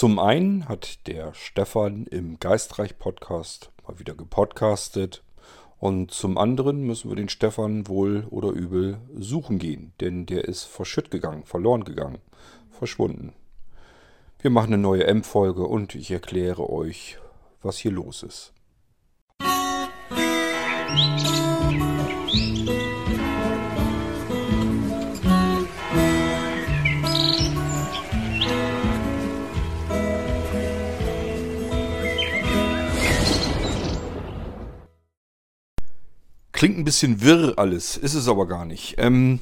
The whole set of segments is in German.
Zum einen hat der Stefan im Geistreich Podcast mal wieder gepodcastet. Und zum anderen müssen wir den Stefan wohl oder übel suchen gehen, denn der ist verschütt gegangen, verloren gegangen, verschwunden. Wir machen eine neue M-Folge und ich erkläre euch, was hier los ist. Klingt ein bisschen wirr alles, ist es aber gar nicht. Ähm,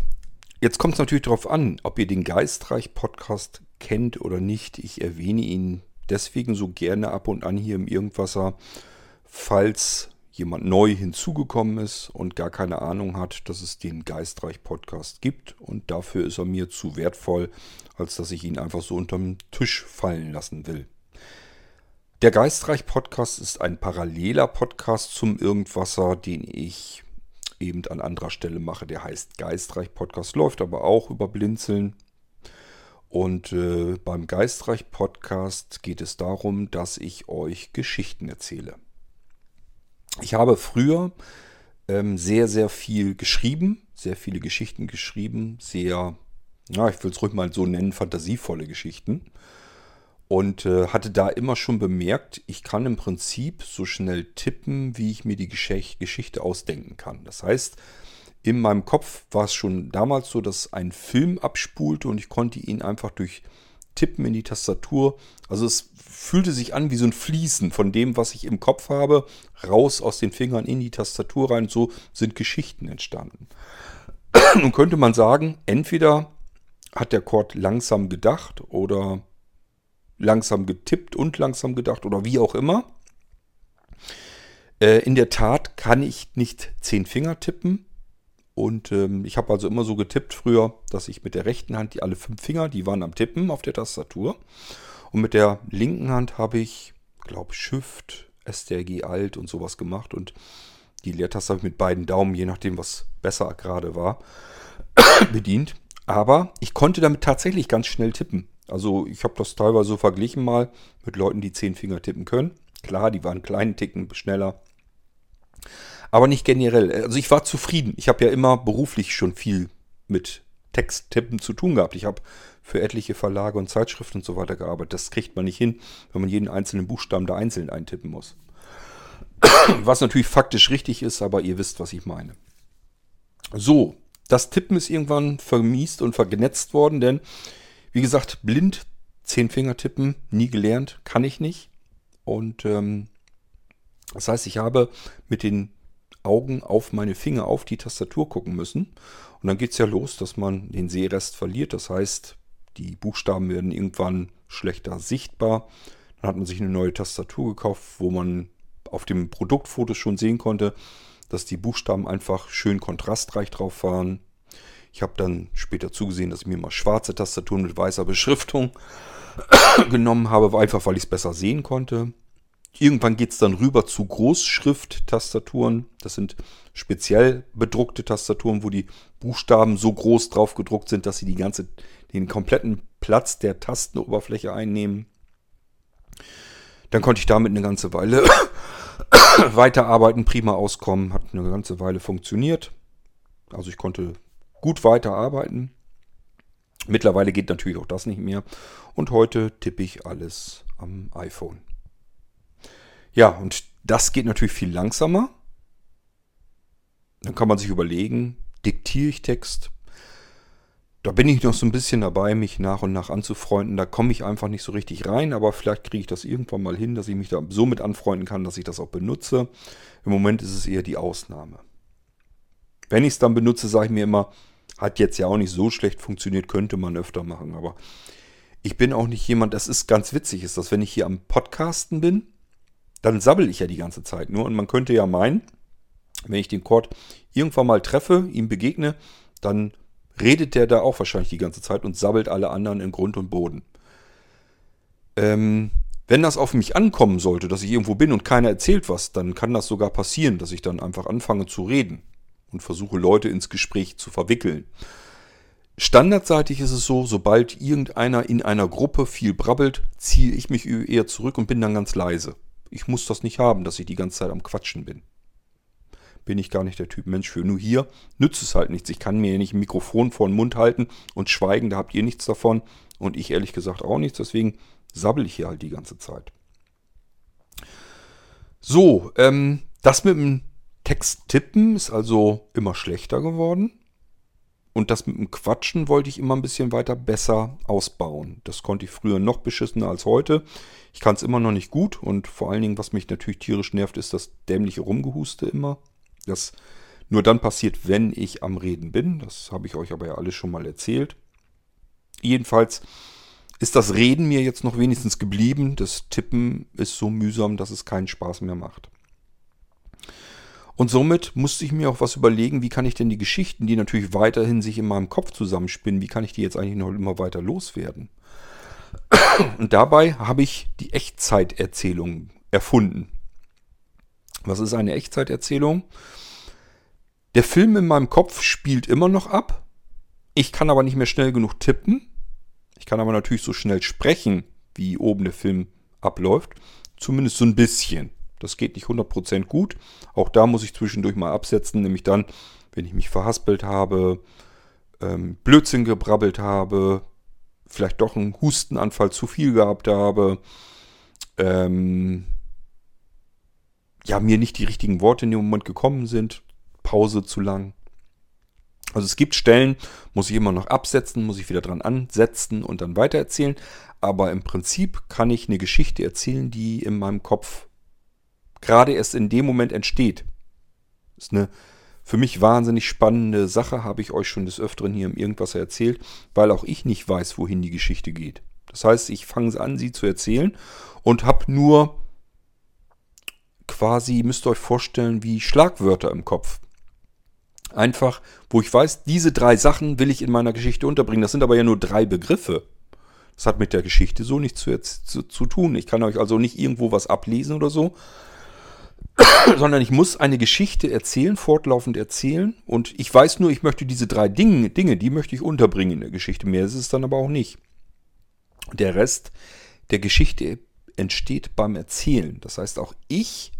jetzt kommt es natürlich darauf an, ob ihr den Geistreich-Podcast kennt oder nicht. Ich erwähne ihn deswegen so gerne ab und an hier im Irgendwasser, falls jemand neu hinzugekommen ist und gar keine Ahnung hat, dass es den Geistreich-Podcast gibt. Und dafür ist er mir zu wertvoll, als dass ich ihn einfach so unterm Tisch fallen lassen will. Der Geistreich-Podcast ist ein paralleler Podcast zum Irgendwasser, den ich eben an anderer Stelle mache. Der heißt Geistreich Podcast, läuft aber auch über Blinzeln. Und äh, beim Geistreich Podcast geht es darum, dass ich euch Geschichten erzähle. Ich habe früher ähm, sehr, sehr viel geschrieben, sehr viele Geschichten geschrieben, sehr, ja, ich will es ruhig mal so nennen, fantasievolle Geschichten und äh, hatte da immer schon bemerkt, ich kann im Prinzip so schnell tippen, wie ich mir die Gesch Geschichte ausdenken kann. Das heißt, in meinem Kopf war es schon damals so, dass ein Film abspulte und ich konnte ihn einfach durch Tippen in die Tastatur. Also es fühlte sich an wie so ein Fließen von dem, was ich im Kopf habe, raus aus den Fingern in die Tastatur rein. So sind Geschichten entstanden. Nun könnte man sagen, entweder hat der Chord langsam gedacht oder langsam getippt und langsam gedacht oder wie auch immer. Äh, in der Tat kann ich nicht zehn Finger tippen. Und ähm, ich habe also immer so getippt früher, dass ich mit der rechten Hand die alle fünf Finger, die waren am Tippen auf der Tastatur. Und mit der linken Hand habe ich, glaube Shift, STRG Alt und sowas gemacht. Und die Leertaste habe ich mit beiden Daumen, je nachdem, was besser gerade war, bedient. Aber ich konnte damit tatsächlich ganz schnell tippen. Also ich habe das teilweise so verglichen mal mit Leuten, die zehn Finger tippen können. Klar, die waren kleinen Ticken schneller. Aber nicht generell. Also ich war zufrieden. Ich habe ja immer beruflich schon viel mit Texttippen zu tun gehabt. Ich habe für etliche Verlage und Zeitschriften und so weiter gearbeitet. Das kriegt man nicht hin, wenn man jeden einzelnen Buchstaben da einzeln eintippen muss. Was natürlich faktisch richtig ist, aber ihr wisst, was ich meine. So, das Tippen ist irgendwann vermiest und vergnetzt worden, denn wie gesagt, blind, zehn Finger tippen, nie gelernt, kann ich nicht. Und ähm, das heißt, ich habe mit den Augen auf meine Finger auf die Tastatur gucken müssen. Und dann geht es ja los, dass man den Sehrest verliert. Das heißt, die Buchstaben werden irgendwann schlechter sichtbar. Dann hat man sich eine neue Tastatur gekauft, wo man auf dem Produktfoto schon sehen konnte, dass die Buchstaben einfach schön kontrastreich drauf waren. Ich habe dann später zugesehen, dass ich mir mal schwarze Tastaturen mit weißer Beschriftung genommen habe, einfach weil ich es besser sehen konnte. Irgendwann geht es dann rüber zu Großschrift-Tastaturen. Das sind speziell bedruckte Tastaturen, wo die Buchstaben so groß drauf gedruckt sind, dass sie die ganze, den kompletten Platz der Tastenoberfläche einnehmen. Dann konnte ich damit eine ganze Weile weiterarbeiten, prima auskommen, hat eine ganze Weile funktioniert. Also ich konnte gut weiterarbeiten. Mittlerweile geht natürlich auch das nicht mehr. Und heute tippe ich alles am iPhone. Ja, und das geht natürlich viel langsamer. Dann kann man sich überlegen, diktiere ich Text? Da bin ich noch so ein bisschen dabei, mich nach und nach anzufreunden. Da komme ich einfach nicht so richtig rein, aber vielleicht kriege ich das irgendwann mal hin, dass ich mich da so mit anfreunden kann, dass ich das auch benutze. Im Moment ist es eher die Ausnahme. Wenn ich es dann benutze, sage ich mir immer, hat jetzt ja auch nicht so schlecht funktioniert, könnte man öfter machen. Aber ich bin auch nicht jemand, das ist ganz witzig, ist das, wenn ich hier am Podcasten bin, dann sabbel ich ja die ganze Zeit nur. Und man könnte ja meinen, wenn ich den Chord irgendwann mal treffe, ihm begegne, dann redet der da auch wahrscheinlich die ganze Zeit und sabbelt alle anderen in Grund und Boden. Ähm, wenn das auf mich ankommen sollte, dass ich irgendwo bin und keiner erzählt was, dann kann das sogar passieren, dass ich dann einfach anfange zu reden und versuche Leute ins Gespräch zu verwickeln. Standardseitig ist es so, sobald irgendeiner in einer Gruppe viel brabbelt, ziehe ich mich eher zurück und bin dann ganz leise. Ich muss das nicht haben, dass ich die ganze Zeit am Quatschen bin. Bin ich gar nicht der Typ Mensch für. Nur hier nützt es halt nichts. Ich kann mir nicht ein Mikrofon vor den Mund halten und schweigen, da habt ihr nichts davon. Und ich ehrlich gesagt auch nichts. Deswegen sabbel ich hier halt die ganze Zeit. So, ähm, das mit dem Text tippen ist also immer schlechter geworden. Und das mit dem Quatschen wollte ich immer ein bisschen weiter besser ausbauen. Das konnte ich früher noch beschissener als heute. Ich kann es immer noch nicht gut und vor allen Dingen, was mich natürlich tierisch nervt, ist das dämliche Rumgehuste immer. Das nur dann passiert, wenn ich am Reden bin. Das habe ich euch aber ja alles schon mal erzählt. Jedenfalls ist das Reden mir jetzt noch wenigstens geblieben. Das Tippen ist so mühsam, dass es keinen Spaß mehr macht. Und somit musste ich mir auch was überlegen, wie kann ich denn die Geschichten, die natürlich weiterhin sich in meinem Kopf zusammenspinnen, wie kann ich die jetzt eigentlich noch immer weiter loswerden? Und dabei habe ich die Echtzeiterzählung erfunden. Was ist eine Echtzeiterzählung? Der Film in meinem Kopf spielt immer noch ab. Ich kann aber nicht mehr schnell genug tippen. Ich kann aber natürlich so schnell sprechen, wie oben der Film abläuft. Zumindest so ein bisschen. Das geht nicht 100% gut. Auch da muss ich zwischendurch mal absetzen, nämlich dann, wenn ich mich verhaspelt habe, ähm, Blödsinn gebrabbelt habe, vielleicht doch einen Hustenanfall zu viel gehabt habe, ähm, ja, mir nicht die richtigen Worte in dem Moment gekommen sind, Pause zu lang. Also es gibt Stellen, muss ich immer noch absetzen, muss ich wieder dran ansetzen und dann weitererzählen. Aber im Prinzip kann ich eine Geschichte erzählen, die in meinem Kopf gerade erst in dem Moment entsteht. Das ist eine für mich wahnsinnig spannende Sache, habe ich euch schon des Öfteren hier im Irgendwas erzählt, weil auch ich nicht weiß, wohin die Geschichte geht. Das heißt, ich fange an, sie zu erzählen und habe nur quasi, müsst ihr euch vorstellen, wie Schlagwörter im Kopf. Einfach, wo ich weiß, diese drei Sachen will ich in meiner Geschichte unterbringen. Das sind aber ja nur drei Begriffe. Das hat mit der Geschichte so nichts zu, zu, zu tun. Ich kann euch also nicht irgendwo was ablesen oder so, sondern ich muss eine Geschichte erzählen, fortlaufend erzählen. Und ich weiß nur, ich möchte diese drei Dinge, Dinge, die möchte ich unterbringen in der Geschichte. Mehr ist es dann aber auch nicht. Der Rest der Geschichte entsteht beim Erzählen. Das heißt, auch ich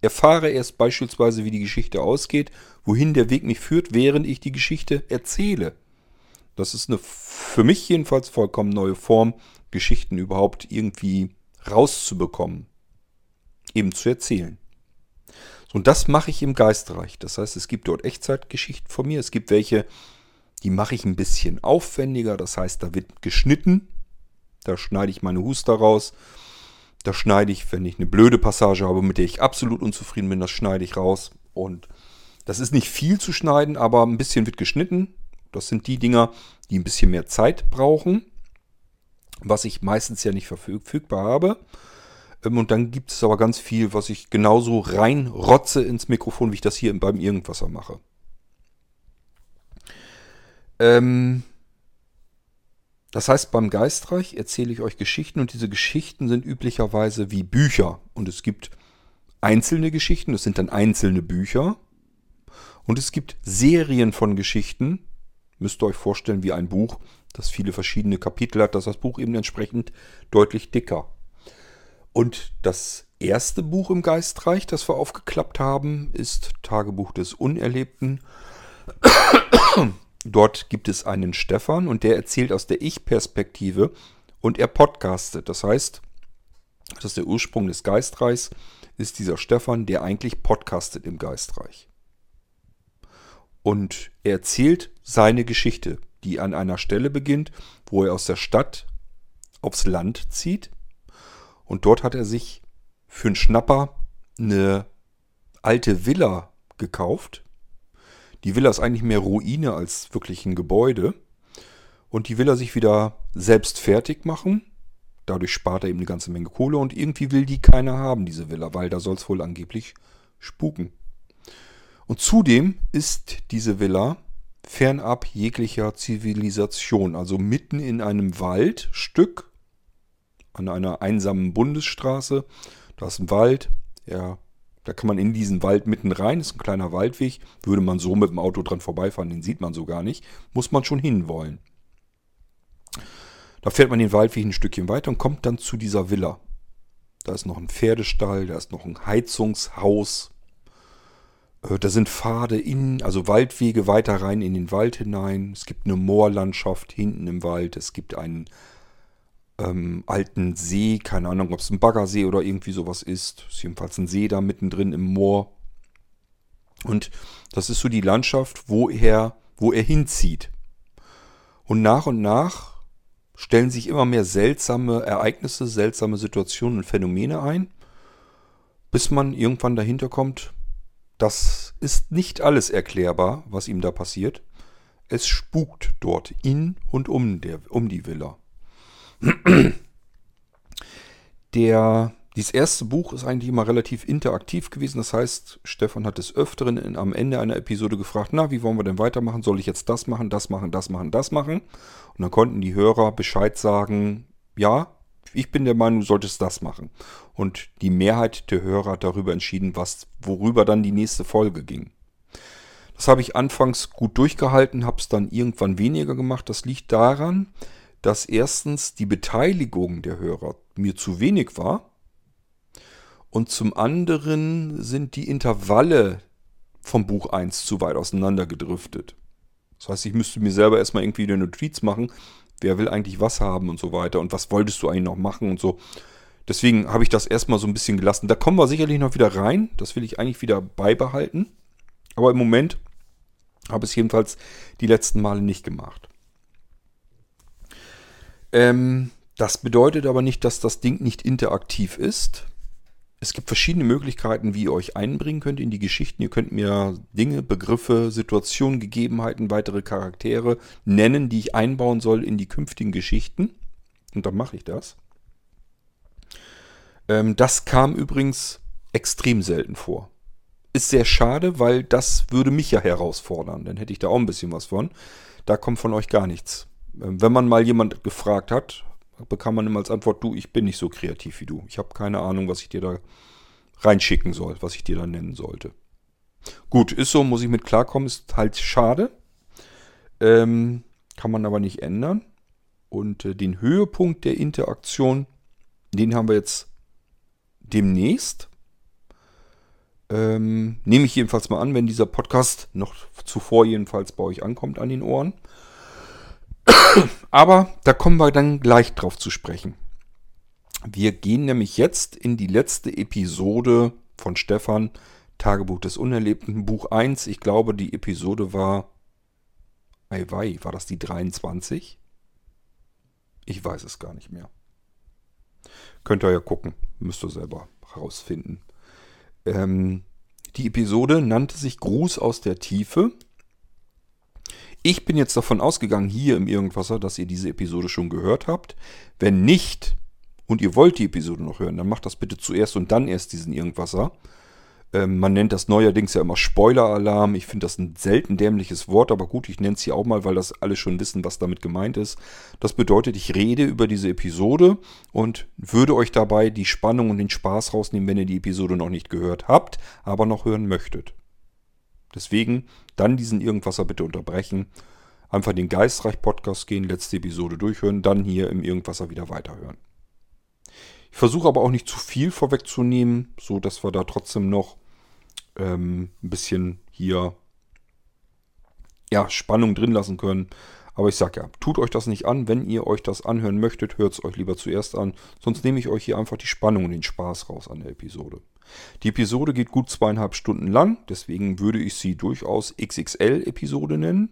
erfahre erst beispielsweise, wie die Geschichte ausgeht, wohin der Weg mich führt, während ich die Geschichte erzähle. Das ist eine für mich jedenfalls vollkommen neue Form, Geschichten überhaupt irgendwie rauszubekommen. Eben zu erzählen. Und das mache ich im Geistreich. Das heißt, es gibt dort Echtzeitgeschichten von mir. Es gibt welche, die mache ich ein bisschen aufwendiger. Das heißt, da wird geschnitten. Da schneide ich meine Huster raus. Da schneide ich, wenn ich eine blöde Passage habe, mit der ich absolut unzufrieden bin, das schneide ich raus. Und das ist nicht viel zu schneiden, aber ein bisschen wird geschnitten. Das sind die Dinger, die ein bisschen mehr Zeit brauchen. Was ich meistens ja nicht verfügbar habe. Ähm, und dann gibt es aber ganz viel, was ich genauso reinrotze ins Mikrofon, wie ich das hier beim Irgendwasser mache. Ähm das heißt, beim Geistreich erzähle ich euch Geschichten und diese Geschichten sind üblicherweise wie Bücher. Und es gibt einzelne Geschichten, das sind dann einzelne Bücher. Und es gibt Serien von Geschichten, müsst ihr euch vorstellen wie ein Buch, das viele verschiedene Kapitel hat, dass das Buch eben entsprechend deutlich dicker. Und das erste Buch im Geistreich, das wir aufgeklappt haben, ist Tagebuch des Unerlebten. Dort gibt es einen Stefan und der erzählt aus der Ich-Perspektive und er podcastet. Das heißt, das ist der Ursprung des Geistreichs, ist dieser Stefan, der eigentlich podcastet im Geistreich. Und er erzählt seine Geschichte, die an einer Stelle beginnt, wo er aus der Stadt aufs Land zieht und dort hat er sich für einen Schnapper eine alte Villa gekauft. Die Villa ist eigentlich mehr Ruine als wirklich ein Gebäude. Und die will er sich wieder selbst fertig machen. Dadurch spart er eben eine ganze Menge Kohle und irgendwie will die keiner haben, diese Villa, weil da soll es wohl angeblich spuken. Und zudem ist diese Villa fernab jeglicher Zivilisation, also mitten in einem Waldstück an einer einsamen Bundesstraße. Da ist ein Wald. Er Da kann man in diesen Wald mitten rein, ist ein kleiner Waldweg. Würde man so mit dem Auto dran vorbeifahren, den sieht man so gar nicht. Muss man schon hinwollen. Da fährt man den Waldweg ein Stückchen weiter und kommt dann zu dieser Villa. Da ist noch ein Pferdestall, da ist noch ein Heizungshaus. Äh, da sind Pfade in, also Waldwege weiter rein in den Wald hinein. Es gibt eine Moorlandschaft hinten im Wald. Es gibt einen ähm, alten See, keine Ahnung, ob es ein Baggersee oder irgendwie sowas ist. Ist jedenfalls ein See da mittendrin im Moor. Und das ist so die Landschaft, wo er, wo er hinzieht. Und nach und nach stellen sich immer mehr seltsame Ereignisse, seltsame Situationen und Phänomene ein, bis man irgendwann dahinter kommt, das ist nicht alles erklärbar, was ihm da passiert. Es spukt dort in und um, der, um die Villa. Der, dieses erste Buch ist eigentlich immer relativ interaktiv gewesen. Das heißt, Stefan hat des Öfteren in, am Ende einer Episode gefragt, na, wie wollen wir denn weitermachen? Soll ich jetzt das machen, das machen, das machen, das machen? Und dann konnten die Hörer Bescheid sagen, ja, ich bin der Meinung, du solltest das machen. Und die Mehrheit der Hörer hat darüber entschieden, was, worüber dann die nächste Folge ging. Das habe ich anfangs gut durchgehalten, habe es dann irgendwann weniger gemacht. Das liegt daran, erstens die Beteiligung der Hörer mir zu wenig war und zum anderen sind die Intervalle vom Buch 1 zu weit auseinandergedriftet. Das heißt, ich müsste mir selber erstmal irgendwie eine Notiz machen, wer will eigentlich was haben und so weiter und was wolltest du eigentlich noch machen und so. Deswegen habe ich das erstmal so ein bisschen gelassen. Da kommen wir sicherlich noch wieder rein. Das will ich eigentlich wieder beibehalten. Aber im Moment habe ich es jedenfalls die letzten Male nicht gemacht. Ähm, das bedeutet aber nicht, dass das Ding nicht interaktiv ist. Es gibt verschiedene Möglichkeiten, wie ihr euch einbringen könnt in die Geschichten. Ihr könnt mir Dinge, Begriffe, Situationen, Gegebenheiten, weitere Charaktere nennen, die ich einbauen soll in die künftigen Geschichten. Und dann mache ich das. Ähm, das kam übrigens extrem selten vor. Ist sehr schade, weil das würde mich ja herausfordern. Dann hätte ich da auch ein bisschen was von. Da kommt von euch gar nichts. Ähm, wenn man mal jemand gefragt hat, bekam man immer als Antwort, du, ich bin nicht so kreativ wie du. Ich habe keine Ahnung, was ich dir da reinschicken soll, was ich dir da nennen sollte. Gut, ist so, muss ich mit klarkommen, ist halt schade. Ähm, kann man aber nicht ändern. Und äh, den Höhepunkt der Interaktion, den haben wir jetzt demnächst. Ähm, nehme ich jedenfalls mal an, wenn dieser Podcast noch zuvor jedenfalls bei euch ankommt an den Ohren. Aber da kommen wir dann gleich drauf zu sprechen. Wir gehen nämlich jetzt in die letzte Episode von Stefan, Tagebuch des Unerlebten, Buch 1. Ich glaube, die Episode war. Eiwei, war das die 23? Ich weiß es gar nicht mehr. Könnt ihr ja gucken, müsst ihr selber herausfinden. Ähm, die Episode nannte sich Gruß aus der Tiefe ich bin jetzt davon ausgegangen, hier im Irgendwasser, dass ihr diese Episode schon gehört habt. Wenn nicht und ihr wollt die Episode noch hören, dann macht das bitte zuerst und dann erst diesen Irgendwasser. Ähm, man nennt das neuerdings ja immer Spoiler-Alarm. Ich finde das ein selten dämliches Wort, aber gut, ich nenne es hier auch mal, weil das alle schon wissen, was damit gemeint ist. Das bedeutet, ich rede über diese Episode und würde euch dabei die Spannung und den Spaß rausnehmen, wenn ihr die Episode noch nicht gehört habt, aber noch hören möchtet. Deswegen dann diesen Irgendwasser bitte unterbrechen. Einfach den Geistreich-Podcast gehen, letzte Episode durchhören, dann hier im Irgendwasser wieder weiterhören. Ich versuche aber auch nicht zu viel vorwegzunehmen, so dass wir da trotzdem noch ähm, ein bisschen hier ja, Spannung drin lassen können. Aber ich sage ja, tut euch das nicht an. Wenn ihr euch das anhören möchtet, hört es euch lieber zuerst an. Sonst nehme ich euch hier einfach die Spannung und den Spaß raus an der Episode. Die Episode geht gut zweieinhalb Stunden lang, deswegen würde ich sie durchaus XXL-Episode nennen.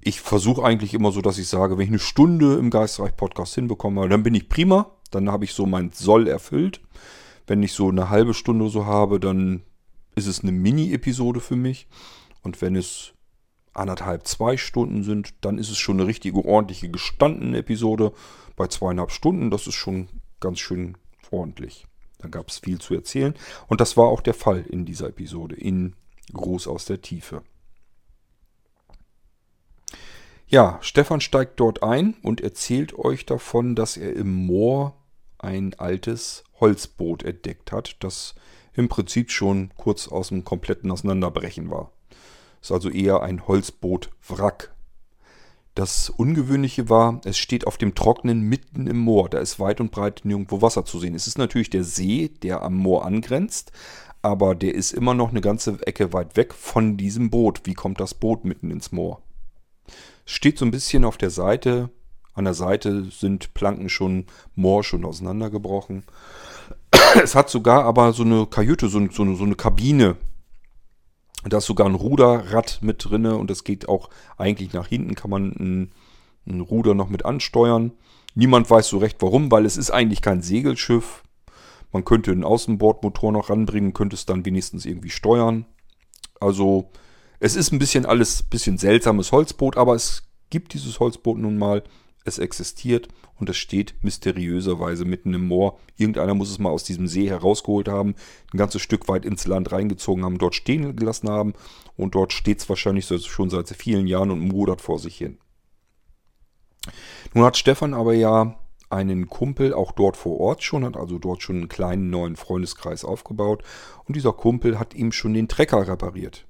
Ich versuche eigentlich immer so, dass ich sage, wenn ich eine Stunde im Geistreich-Podcast hinbekomme, dann bin ich prima. Dann habe ich so mein Soll erfüllt. Wenn ich so eine halbe Stunde so habe, dann ist es eine Mini-Episode für mich. Und wenn es anderthalb, zwei Stunden sind, dann ist es schon eine richtige, ordentliche, gestandene Episode. Bei zweieinhalb Stunden, das ist schon ganz schön ordentlich. Da gab es viel zu erzählen. Und das war auch der Fall in dieser Episode, in Groß aus der Tiefe. Ja, Stefan steigt dort ein und erzählt euch davon, dass er im Moor ein altes Holzboot entdeckt hat, das im Prinzip schon kurz aus dem kompletten Auseinanderbrechen war. Ist also eher ein Holzboot-Wrack. Das Ungewöhnliche war, es steht auf dem Trocknen mitten im Moor. Da ist weit und breit nirgendwo Wasser zu sehen. Es ist natürlich der See, der am Moor angrenzt, aber der ist immer noch eine ganze Ecke weit weg von diesem Boot. Wie kommt das Boot mitten ins Moor? Es steht so ein bisschen auf der Seite. An der Seite sind Planken schon morsch und auseinandergebrochen. Es hat sogar aber so eine Kajüte, so, so, so eine Kabine da ist sogar ein Ruderrad mit drinne und es geht auch eigentlich nach hinten, kann man ein, ein Ruder noch mit ansteuern. Niemand weiß so recht warum, weil es ist eigentlich kein Segelschiff. Man könnte einen Außenbordmotor noch ranbringen, könnte es dann wenigstens irgendwie steuern. Also es ist ein bisschen alles, bisschen seltsames Holzboot, aber es gibt dieses Holzboot nun mal es existiert und es steht mysteriöserweise mitten im Moor. Irgendeiner muss es mal aus diesem See herausgeholt haben, ein ganzes Stück weit ins Land reingezogen haben, dort stehen gelassen haben und dort steht es wahrscheinlich schon seit vielen Jahren und modert vor sich hin. Nun hat Stefan aber ja einen Kumpel auch dort vor Ort schon, hat also dort schon einen kleinen neuen Freundeskreis aufgebaut und dieser Kumpel hat ihm schon den Trecker repariert.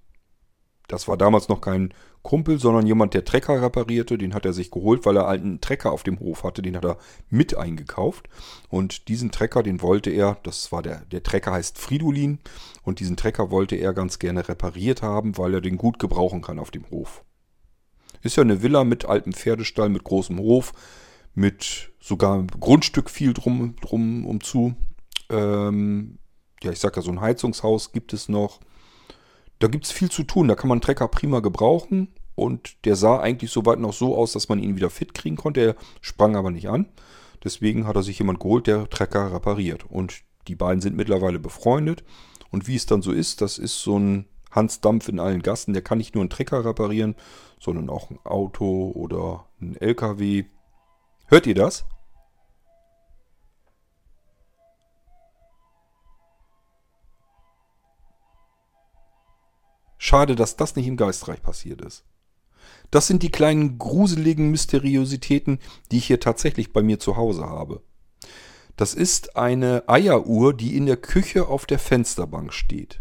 Das war damals noch kein Kumpel, sondern jemand, der Trecker reparierte. Den hat er sich geholt, weil er einen Trecker auf dem Hof hatte. Den hat er mit eingekauft. Und diesen Trecker, den wollte er, das war der, der Trecker heißt Fridolin. Und diesen Trecker wollte er ganz gerne repariert haben, weil er den gut gebrauchen kann auf dem Hof. Ist ja eine Villa mit altem Pferdestall, mit großem Hof, mit sogar Grundstück viel drum, drum umzu. Ähm, ja, ich sag ja, so ein Heizungshaus gibt es noch. Da gibt es viel zu tun. Da kann man einen Trecker prima gebrauchen. Und der sah eigentlich soweit noch so aus, dass man ihn wieder fit kriegen konnte. Er sprang aber nicht an. Deswegen hat er sich jemand geholt, der Trecker repariert. Und die beiden sind mittlerweile befreundet. Und wie es dann so ist, das ist so ein Hans Dampf in allen Gassen. Der kann nicht nur einen Trecker reparieren, sondern auch ein Auto oder ein LKW. Hört ihr das? Schade, dass das nicht im Geistreich passiert ist. Das sind die kleinen gruseligen Mysteriositäten, die ich hier tatsächlich bei mir zu Hause habe. Das ist eine Eieruhr, die in der Küche auf der Fensterbank steht.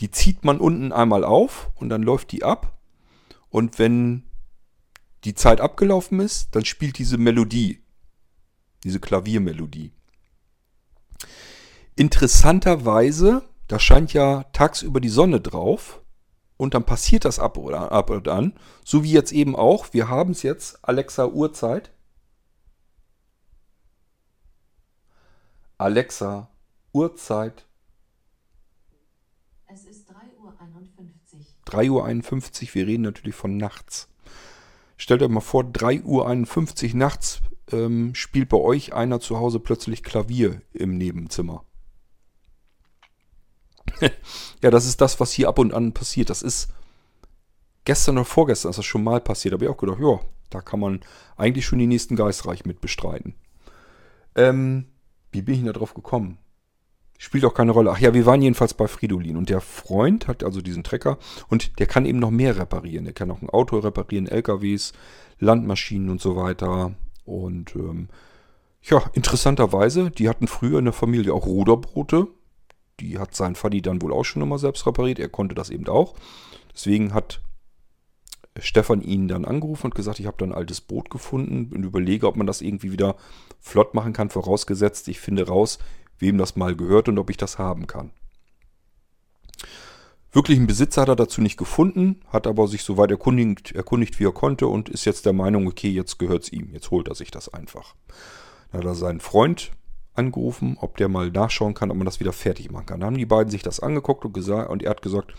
Die zieht man unten einmal auf und dann läuft die ab. Und wenn die Zeit abgelaufen ist, dann spielt diese Melodie, diese Klaviermelodie. Interessanterweise, da scheint ja tagsüber die Sonne drauf, und dann passiert das ab, oder, ab und an. So wie jetzt eben auch. Wir haben es jetzt, Alexa Uhrzeit. Alexa Uhrzeit. Es ist 3.51 Uhr. 3.51 Uhr, wir reden natürlich von nachts. Stellt euch mal vor, 3.51 Uhr nachts ähm, spielt bei euch einer zu Hause plötzlich Klavier im Nebenzimmer. ja, das ist das, was hier ab und an passiert. Das ist gestern oder vorgestern ist das schon mal passiert. Da habe ich auch gedacht, ja, da kann man eigentlich schon die nächsten Geistreich mit bestreiten. Ähm, wie bin ich denn da drauf gekommen? Spielt auch keine Rolle. Ach ja, wir waren jedenfalls bei Fridolin und der Freund hat also diesen Trecker und der kann eben noch mehr reparieren. Der kann auch ein Auto reparieren, LKWs, Landmaschinen und so weiter. Und ähm, ja, interessanterweise, die hatten früher in der Familie auch Ruderboote die hat sein Faddy dann wohl auch schon immer selbst repariert. Er konnte das eben auch. Deswegen hat Stefan ihn dann angerufen und gesagt, ich habe da ein altes Boot gefunden und überlege, ob man das irgendwie wieder flott machen kann, vorausgesetzt, ich finde raus, wem das mal gehört und ob ich das haben kann. Wirklichen Besitzer hat er dazu nicht gefunden, hat aber sich soweit erkundigt, erkundigt wie er konnte und ist jetzt der Meinung, okay, jetzt gehört es ihm, jetzt holt er sich das einfach. Dann hat er seinen Freund angerufen, ob der mal nachschauen kann, ob man das wieder fertig machen kann. Dann haben die beiden sich das angeguckt und, gesagt, und er hat gesagt,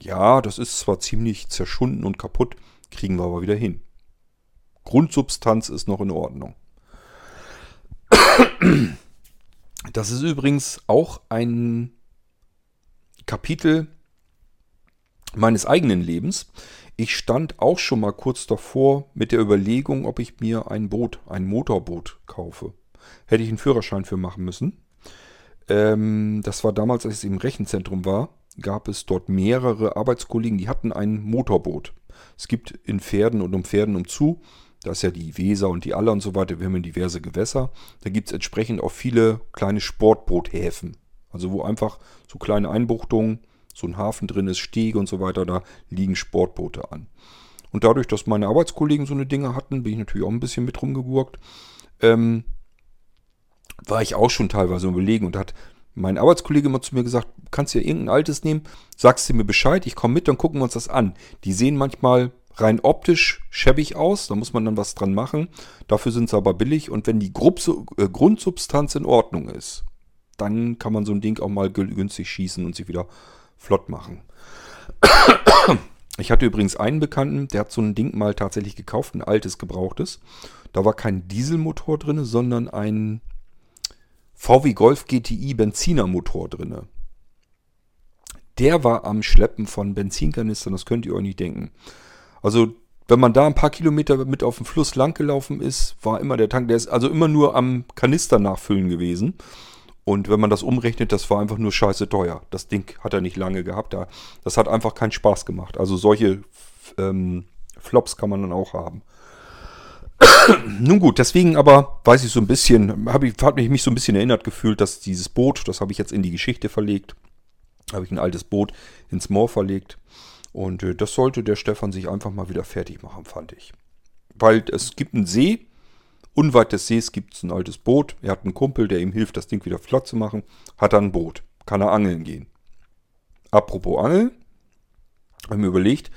ja, das ist zwar ziemlich zerschunden und kaputt, kriegen wir aber wieder hin. Grundsubstanz ist noch in Ordnung. Das ist übrigens auch ein Kapitel meines eigenen Lebens. Ich stand auch schon mal kurz davor mit der Überlegung, ob ich mir ein Boot, ein Motorboot kaufe hätte ich einen Führerschein für machen müssen. Ähm, das war damals, als ich im Rechenzentrum war, gab es dort mehrere Arbeitskollegen, die hatten ein Motorboot. Es gibt in Pferden und um Pferden umzu, da ist ja die Weser und die Aller und so weiter, wir haben diverse Gewässer. Da gibt es entsprechend auch viele kleine Sportboothäfen. Also wo einfach so kleine Einbuchtungen, so ein Hafen drin ist, Stege und so weiter, da liegen Sportboote an. Und dadurch, dass meine Arbeitskollegen so eine Dinge hatten, bin ich natürlich auch ein bisschen mit rumgegurkt. Ähm, war ich auch schon teilweise überlegen und hat mein Arbeitskollege immer zu mir gesagt, kannst du ja irgendein altes nehmen, sagst du mir Bescheid, ich komme mit, dann gucken wir uns das an. Die sehen manchmal rein optisch schäbig aus, da muss man dann was dran machen. Dafür sind sie aber billig und wenn die äh, Grundsubstanz in Ordnung ist, dann kann man so ein Ding auch mal günstig schießen und sie wieder flott machen. Ich hatte übrigens einen Bekannten, der hat so ein Ding mal tatsächlich gekauft, ein altes, gebrauchtes. Da war kein Dieselmotor drin, sondern ein VW Golf GTI Benzinermotor drin. Der war am Schleppen von Benzinkanistern, das könnt ihr euch nicht denken. Also, wenn man da ein paar Kilometer mit auf dem Fluss lang gelaufen ist, war immer der Tank, der ist also immer nur am Kanister nachfüllen gewesen. Und wenn man das umrechnet, das war einfach nur scheiße teuer. Das Ding hat er nicht lange gehabt. Das hat einfach keinen Spaß gemacht. Also solche ähm, Flops kann man dann auch haben. Nun gut, deswegen aber weiß ich so ein bisschen, habe ich, hat mich so ein bisschen erinnert gefühlt, dass dieses Boot, das habe ich jetzt in die Geschichte verlegt, habe ich ein altes Boot ins Moor verlegt. Und äh, das sollte der Stefan sich einfach mal wieder fertig machen, fand ich. Weil es gibt einen See, Unweit des Sees gibt es ein altes Boot. Er hat einen Kumpel, der ihm hilft, das Ding wieder flott zu machen. Hat er ein Boot. Kann er angeln gehen. Apropos Angeln. Haben mir überlegt,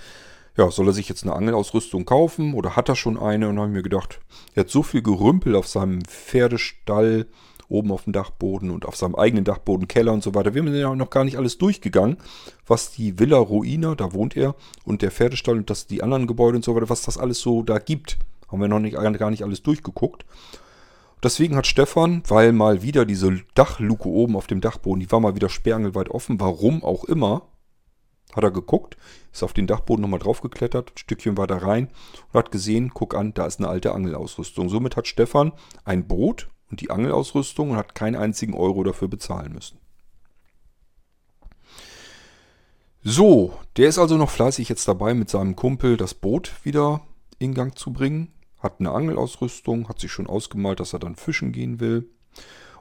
ja, soll er sich jetzt eine Angelausrüstung kaufen oder hat er schon eine? Und habe mir gedacht, er hat so viel Gerümpel auf seinem Pferdestall, oben auf dem Dachboden und auf seinem eigenen Dachboden, Keller und so weiter. Wir haben ja noch gar nicht alles durchgegangen, was die Villa Ruina, da wohnt er, und der Pferdestall und das, die anderen Gebäude und so weiter, was das alles so da gibt. Haben wir noch nicht, gar nicht alles durchgeguckt. Deswegen hat Stefan, weil mal wieder diese Dachluke oben auf dem Dachboden, die war mal wieder sperrangelweit offen, warum auch immer, hat er geguckt, ist auf den Dachboden nochmal draufgeklettert, ein Stückchen weiter rein und hat gesehen, guck an, da ist eine alte Angelausrüstung. Somit hat Stefan ein Boot und die Angelausrüstung und hat keinen einzigen Euro dafür bezahlen müssen. So, der ist also noch fleißig jetzt dabei, mit seinem Kumpel das Boot wieder in Gang zu bringen hat eine Angelausrüstung, hat sich schon ausgemalt, dass er dann fischen gehen will.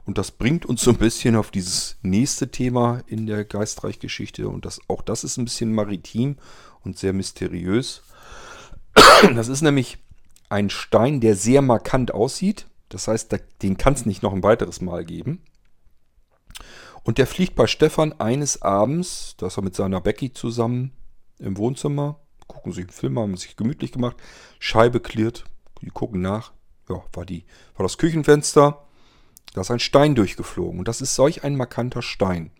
Und das bringt uns so ein bisschen auf dieses nächste Thema in der Geistreichgeschichte. Und das, auch das ist ein bisschen maritim und sehr mysteriös. Das ist nämlich ein Stein, der sehr markant aussieht. Das heißt, den kann es nicht noch ein weiteres Mal geben. Und der fliegt bei Stefan eines Abends, da ist er mit seiner Becky zusammen im Wohnzimmer, gucken sich einen Film, haben sich gemütlich gemacht, Scheibe klirrt, die gucken nach. Ja, war, die, war das Küchenfenster. Da ist ein Stein durchgeflogen. Und das ist solch ein markanter Stein.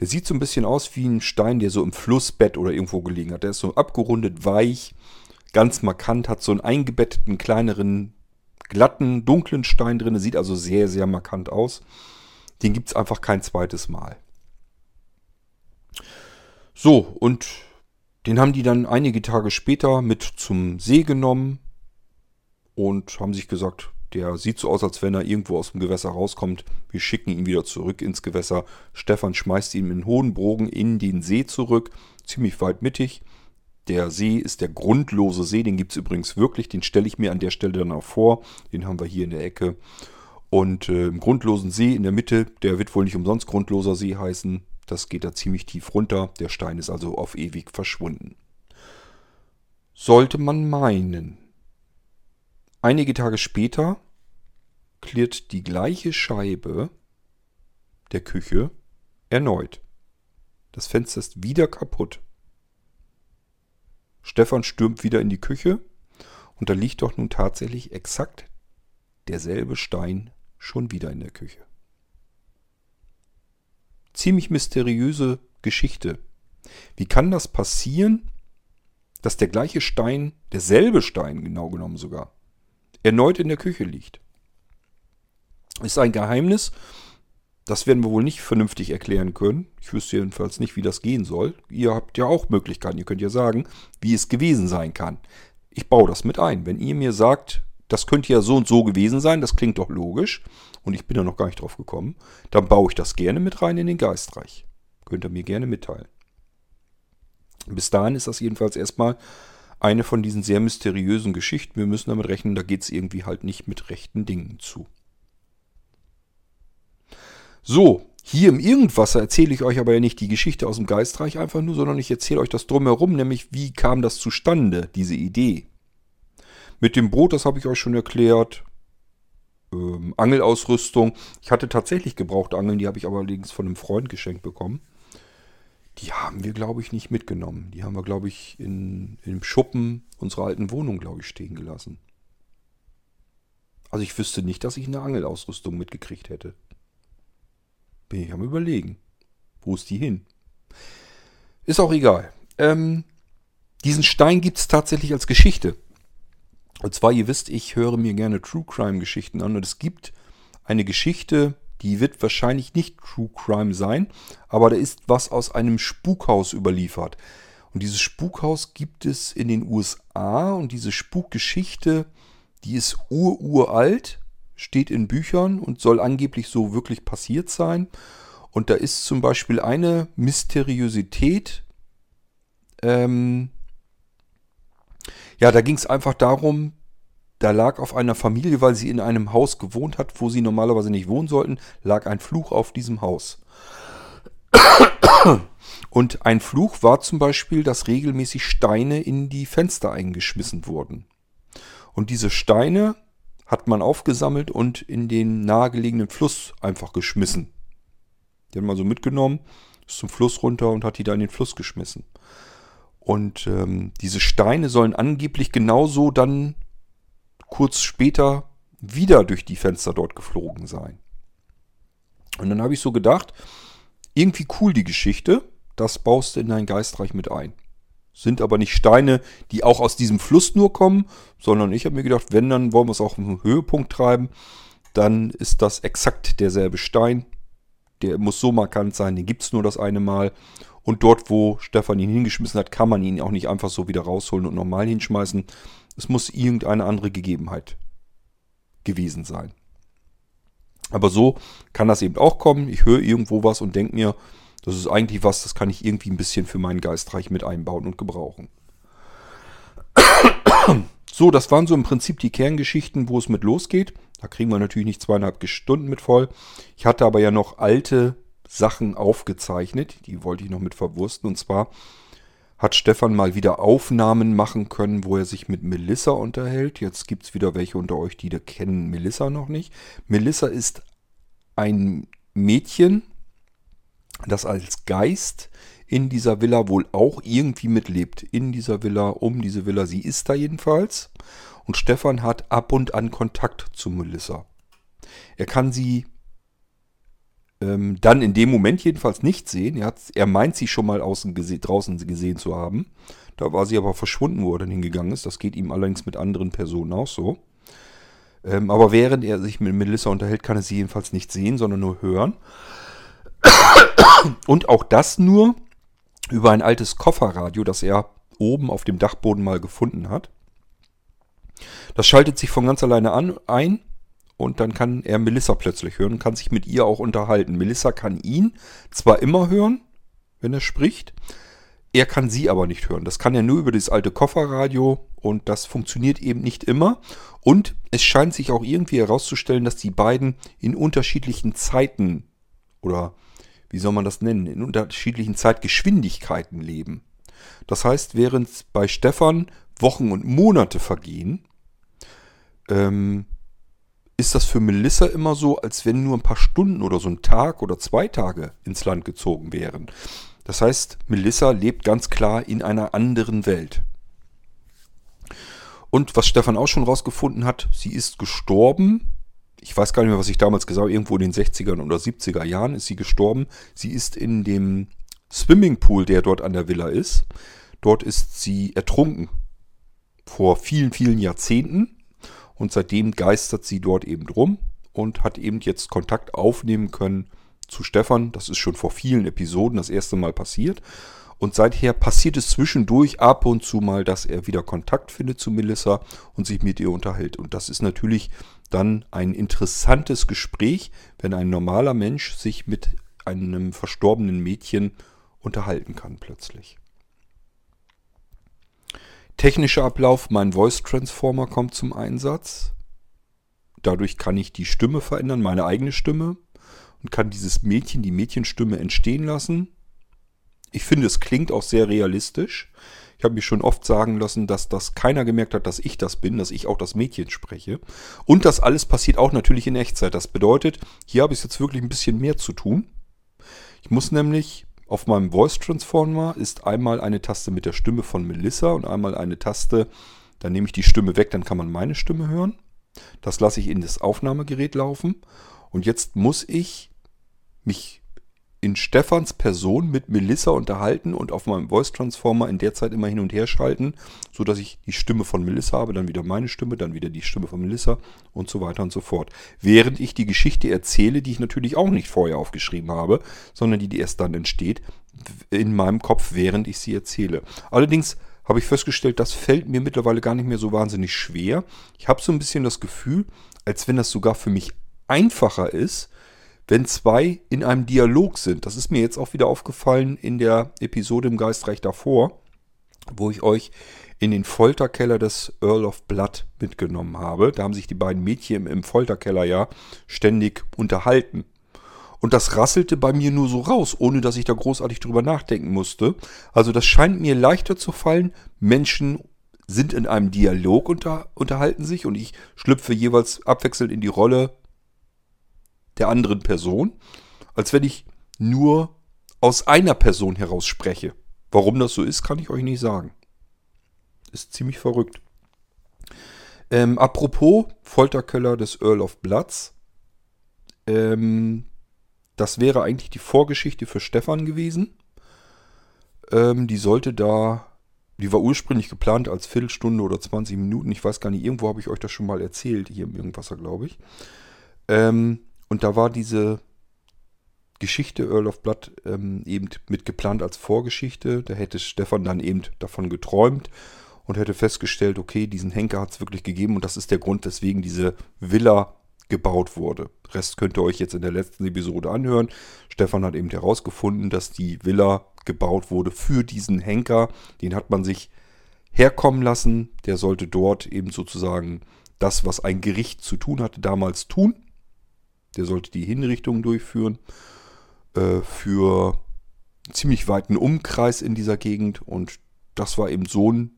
Der sieht so ein bisschen aus wie ein Stein, der so im Flussbett oder irgendwo gelegen hat. Der ist so abgerundet, weich, ganz markant, hat so einen eingebetteten, kleineren, glatten, dunklen Stein drin. Sieht also sehr, sehr markant aus. Den gibt es einfach kein zweites Mal. So, und den haben die dann einige Tage später mit zum See genommen und haben sich gesagt, der sieht so aus, als wenn er irgendwo aus dem Gewässer rauskommt. Wir schicken ihn wieder zurück ins Gewässer. Stefan schmeißt ihn in hohen Bogen in den See zurück, ziemlich weit mittig. Der See ist der grundlose See, den gibt es übrigens wirklich, den stelle ich mir an der Stelle dann auch vor. Den haben wir hier in der Ecke. Und äh, im grundlosen See in der Mitte, der wird wohl nicht umsonst grundloser See heißen. Das geht da ziemlich tief runter. Der Stein ist also auf ewig verschwunden. Sollte man meinen. Einige Tage später klirrt die gleiche Scheibe der Küche erneut. Das Fenster ist wieder kaputt. Stefan stürmt wieder in die Küche und da liegt doch nun tatsächlich exakt derselbe Stein schon wieder in der Küche. Ziemlich mysteriöse Geschichte. Wie kann das passieren, dass der gleiche Stein, derselbe Stein genau genommen sogar, erneut in der Küche liegt. Ist ein Geheimnis. Das werden wir wohl nicht vernünftig erklären können. Ich wüsste jedenfalls nicht, wie das gehen soll. Ihr habt ja auch Möglichkeiten. Ihr könnt ja sagen, wie es gewesen sein kann. Ich baue das mit ein. Wenn ihr mir sagt, das könnte ja so und so gewesen sein, das klingt doch logisch, und ich bin da noch gar nicht drauf gekommen, dann baue ich das gerne mit rein in den Geistreich. Könnt ihr mir gerne mitteilen. Bis dahin ist das jedenfalls erstmal eine von diesen sehr mysteriösen Geschichten. Wir müssen damit rechnen, da geht es irgendwie halt nicht mit rechten Dingen zu. So, Hier im Irgendwasser erzähle ich euch aber ja nicht die Geschichte aus dem Geistreich einfach nur, sondern ich erzähle euch das drumherum, nämlich wie kam das zustande, diese Idee. Mit dem Boot, das habe ich euch schon erklärt. Ähm, Angelausrüstung. Ich hatte tatsächlich gebraucht Angeln, die habe ich aber allerdings von einem Freund geschenkt bekommen. Die haben wir, glaube ich, nicht mitgenommen. Die haben wir, glaube ich, in, dem Schuppen unserer alten Wohnung, glaube ich, stehen gelassen. Also ich wüsste nicht, dass ich eine Angelausrüstung mitgekriegt hätte. Bin ich am überlegen. Wo ist die hin? Ist auch egal. Ähm, diesen Stein gibt es tatsächlich als Geschichte. Und zwar, ihr wisst, ich höre mir gerne True Crime Geschichten an und es gibt eine Geschichte, die wird wahrscheinlich nicht True Crime sein, aber da ist was aus einem Spukhaus überliefert. Und dieses Spukhaus gibt es in den USA und diese Spukgeschichte, die ist ururalt, steht in Büchern und soll angeblich so wirklich passiert sein. Und da ist zum Beispiel eine Mysteriosität, ähm, ja, da ging es einfach darum, da lag auf einer Familie, weil sie in einem Haus gewohnt hat, wo sie normalerweise nicht wohnen sollten, lag ein Fluch auf diesem Haus. Und ein Fluch war zum Beispiel, dass regelmäßig Steine in die Fenster eingeschmissen wurden. Und diese Steine hat man aufgesammelt und in den nahegelegenen Fluss einfach geschmissen. Die hat man so mitgenommen, ist zum Fluss runter und hat die da in den Fluss geschmissen. Und ähm, diese Steine sollen angeblich genauso dann kurz später wieder durch die Fenster dort geflogen sein. Und dann habe ich so gedacht, irgendwie cool die Geschichte, das baust du in dein Geistreich mit ein. Sind aber nicht Steine, die auch aus diesem Fluss nur kommen, sondern ich habe mir gedacht, wenn, dann wollen wir es auch auf einen Höhepunkt treiben, dann ist das exakt derselbe Stein. Der muss so markant sein, den gibt es nur das eine Mal. Und dort, wo Stefan ihn hingeschmissen hat, kann man ihn auch nicht einfach so wieder rausholen und normal hinschmeißen. Es muss irgendeine andere Gegebenheit gewesen sein. Aber so kann das eben auch kommen. Ich höre irgendwo was und denke mir, das ist eigentlich was, das kann ich irgendwie ein bisschen für meinen Geistreich mit einbauen und gebrauchen. So, das waren so im Prinzip die Kerngeschichten, wo es mit losgeht. Da kriegen wir natürlich nicht zweieinhalb Stunden mit voll. Ich hatte aber ja noch alte Sachen aufgezeichnet. Die wollte ich noch mit verwursten. Und zwar hat Stefan mal wieder Aufnahmen machen können, wo er sich mit Melissa unterhält. Jetzt gibt es wieder welche unter euch, die da kennen Melissa noch nicht. Melissa ist ein Mädchen, das als Geist in dieser Villa wohl auch irgendwie mitlebt. In dieser Villa, um diese Villa. Sie ist da jedenfalls. Und Stefan hat ab und an Kontakt zu Melissa. Er kann sie ähm, dann in dem Moment jedenfalls nicht sehen. Er, hat, er meint sie schon mal außen gese draußen gesehen zu haben. Da war sie aber verschwunden, wo er dann hingegangen ist. Das geht ihm allerdings mit anderen Personen auch so. Ähm, aber während er sich mit Melissa unterhält, kann er sie jedenfalls nicht sehen, sondern nur hören. Und auch das nur über ein altes Kofferradio, das er oben auf dem Dachboden mal gefunden hat. Das schaltet sich von ganz alleine an, ein und dann kann er Melissa plötzlich hören und kann sich mit ihr auch unterhalten. Melissa kann ihn zwar immer hören, wenn er spricht, er kann sie aber nicht hören. Das kann er nur über das alte Kofferradio und das funktioniert eben nicht immer. Und es scheint sich auch irgendwie herauszustellen, dass die beiden in unterschiedlichen Zeiten oder wie soll man das nennen, in unterschiedlichen Zeitgeschwindigkeiten leben. Das heißt, während bei Stefan Wochen und Monate vergehen, ähm, ist das für Melissa immer so, als wenn nur ein paar Stunden oder so ein Tag oder zwei Tage ins Land gezogen wären. Das heißt, Melissa lebt ganz klar in einer anderen Welt. Und was Stefan auch schon rausgefunden hat, sie ist gestorben. Ich weiß gar nicht mehr, was ich damals gesagt habe. Irgendwo in den 60er oder 70er Jahren ist sie gestorben. Sie ist in dem Swimmingpool, der dort an der Villa ist. Dort ist sie ertrunken. Vor vielen, vielen Jahrzehnten. Und seitdem geistert sie dort eben drum und hat eben jetzt Kontakt aufnehmen können zu Stefan. Das ist schon vor vielen Episoden das erste Mal passiert. Und seither passiert es zwischendurch ab und zu mal, dass er wieder Kontakt findet zu Melissa und sich mit ihr unterhält. Und das ist natürlich dann ein interessantes Gespräch, wenn ein normaler Mensch sich mit einem verstorbenen Mädchen unterhalten kann plötzlich. Technischer Ablauf, mein Voice Transformer kommt zum Einsatz. Dadurch kann ich die Stimme verändern, meine eigene Stimme. und kann dieses Mädchen, die Mädchenstimme entstehen lassen. Ich finde, es klingt auch sehr realistisch. Ich habe mich schon oft sagen lassen, dass das keiner gemerkt hat, dass ich das bin, dass ich auch das Mädchen spreche. Und das alles passiert auch natürlich in Echtzeit. Das bedeutet, hier habe ich jetzt wirklich ein bisschen mehr zu tun. Ich muss nämlich auf meinem Voice Transformer ist einmal eine Taste mit der Stimme von Melissa und einmal eine Taste, dann nehme ich die Stimme weg, dann kann man meine Stimme hören. Das lasse ich in das Aufnahmegerät laufen. Und jetzt muss ich mich in Stefans Person mit Melissa unterhalten und auf meinem Voice Transformer in der Zeit immer hin und her schalten, sodass ich die Stimme von Melissa habe, dann wieder meine Stimme, dann wieder die Stimme von Melissa und so weiter und so fort. Während ich die Geschichte erzähle, die ich natürlich auch nicht vorher aufgeschrieben habe, sondern die, die erst dann entsteht, in meinem Kopf, während ich sie erzähle. Allerdings habe ich festgestellt, das fällt mir mittlerweile gar nicht mehr so wahnsinnig schwer. Ich habe so ein bisschen das Gefühl, als wenn das sogar für mich einfacher ist, wenn zwei in einem Dialog sind. Das ist mir jetzt auch wieder aufgefallen in der Episode im Geistreich davor, wo ich euch in den Folterkeller des Earl of Blood mitgenommen habe. Da haben sich die beiden Mädchen im Folterkeller ja ständig unterhalten. Und das rasselte bei mir nur so raus, ohne dass ich da großartig drüber nachdenken musste. Also das scheint mir leichter zu fallen. Menschen sind in einem Dialog unter, unterhalten sich und ich schlüpfe jeweils abwechselnd in die Rolle der anderen Person, als wenn ich nur aus einer Person heraus spreche. Warum das so ist, kann ich euch nicht sagen. Ist ziemlich verrückt. Ähm, apropos Folterkeller des Earl of Bloods. Ähm, das wäre eigentlich die Vorgeschichte für Stefan gewesen. Ähm, die sollte da, die war ursprünglich geplant als Viertelstunde oder 20 Minuten. Ich weiß gar nicht, irgendwo habe ich euch das schon mal erzählt, hier im Irgendwasser, glaube ich. Ähm, und da war diese Geschichte Earl of Blood ähm, eben mit geplant als Vorgeschichte. Da hätte Stefan dann eben davon geträumt und hätte festgestellt, okay, diesen Henker hat es wirklich gegeben und das ist der Grund, weswegen diese Villa gebaut wurde. Rest könnt ihr euch jetzt in der letzten Episode anhören. Stefan hat eben herausgefunden, dass die Villa gebaut wurde für diesen Henker. Den hat man sich herkommen lassen. Der sollte dort eben sozusagen das, was ein Gericht zu tun hatte, damals tun. Der sollte die Hinrichtung durchführen äh, für einen ziemlich weiten Umkreis in dieser Gegend. Und das war eben so ein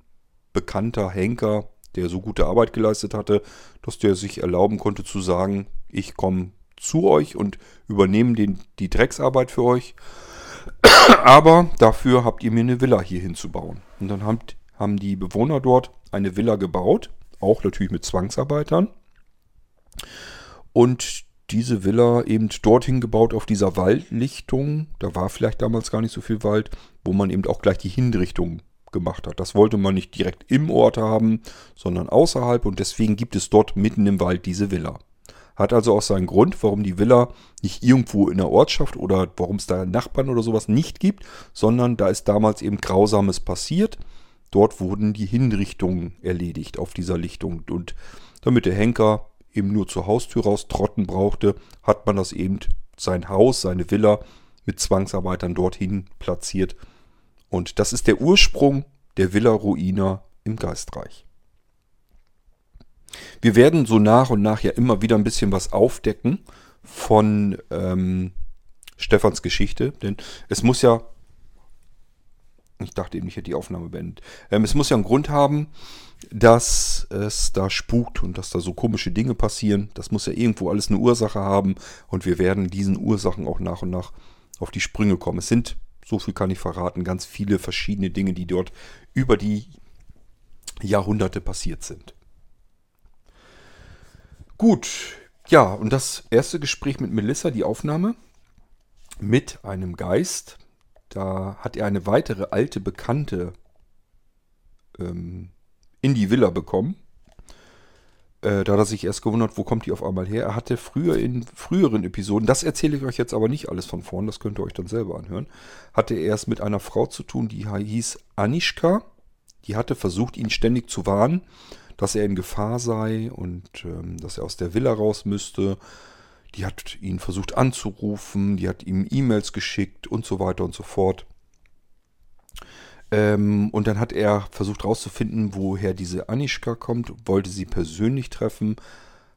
bekannter Henker, der so gute Arbeit geleistet hatte, dass der sich erlauben konnte zu sagen, ich komme zu euch und übernehme den, die Drecksarbeit für euch. Aber dafür habt ihr mir eine Villa hier hinzubauen. Und dann haben, haben die Bewohner dort eine Villa gebaut, auch natürlich mit Zwangsarbeitern. Und diese Villa eben dorthin gebaut auf dieser Waldlichtung. Da war vielleicht damals gar nicht so viel Wald, wo man eben auch gleich die Hinrichtung gemacht hat. Das wollte man nicht direkt im Ort haben, sondern außerhalb und deswegen gibt es dort mitten im Wald diese Villa. Hat also auch seinen Grund, warum die Villa nicht irgendwo in der Ortschaft oder warum es da Nachbarn oder sowas nicht gibt, sondern da ist damals eben Grausames passiert. Dort wurden die Hinrichtungen erledigt auf dieser Lichtung und damit der Henker eben nur zur Haustür raus trotten brauchte, hat man das eben sein Haus, seine Villa mit Zwangsarbeitern dorthin platziert. Und das ist der Ursprung der Villa Ruina im Geistreich. Wir werden so nach und nach ja immer wieder ein bisschen was aufdecken von ähm, Stefans Geschichte, denn es muss ja, ich dachte eben, ich hätte die Aufnahme beendet, ähm, es muss ja einen Grund haben, dass es da spukt und dass da so komische Dinge passieren. Das muss ja irgendwo alles eine Ursache haben und wir werden diesen Ursachen auch nach und nach auf die Sprünge kommen. Es sind, so viel kann ich verraten, ganz viele verschiedene Dinge, die dort über die Jahrhunderte passiert sind. Gut, ja, und das erste Gespräch mit Melissa, die Aufnahme mit einem Geist, da hat er eine weitere alte Bekannte ähm, in die Villa bekommen. Äh, da hat er sich erst gewundert, wo kommt die auf einmal her. Er hatte früher in früheren Episoden, das erzähle ich euch jetzt aber nicht alles von vorn, das könnt ihr euch dann selber anhören, hatte er erst mit einer Frau zu tun, die hieß Anishka. Die hatte versucht, ihn ständig zu warnen, dass er in Gefahr sei und ähm, dass er aus der Villa raus müsste. Die hat ihn versucht anzurufen, die hat ihm E-Mails geschickt und so weiter und so fort. Ähm, und dann hat er versucht herauszufinden, woher diese Anishka kommt, wollte sie persönlich treffen,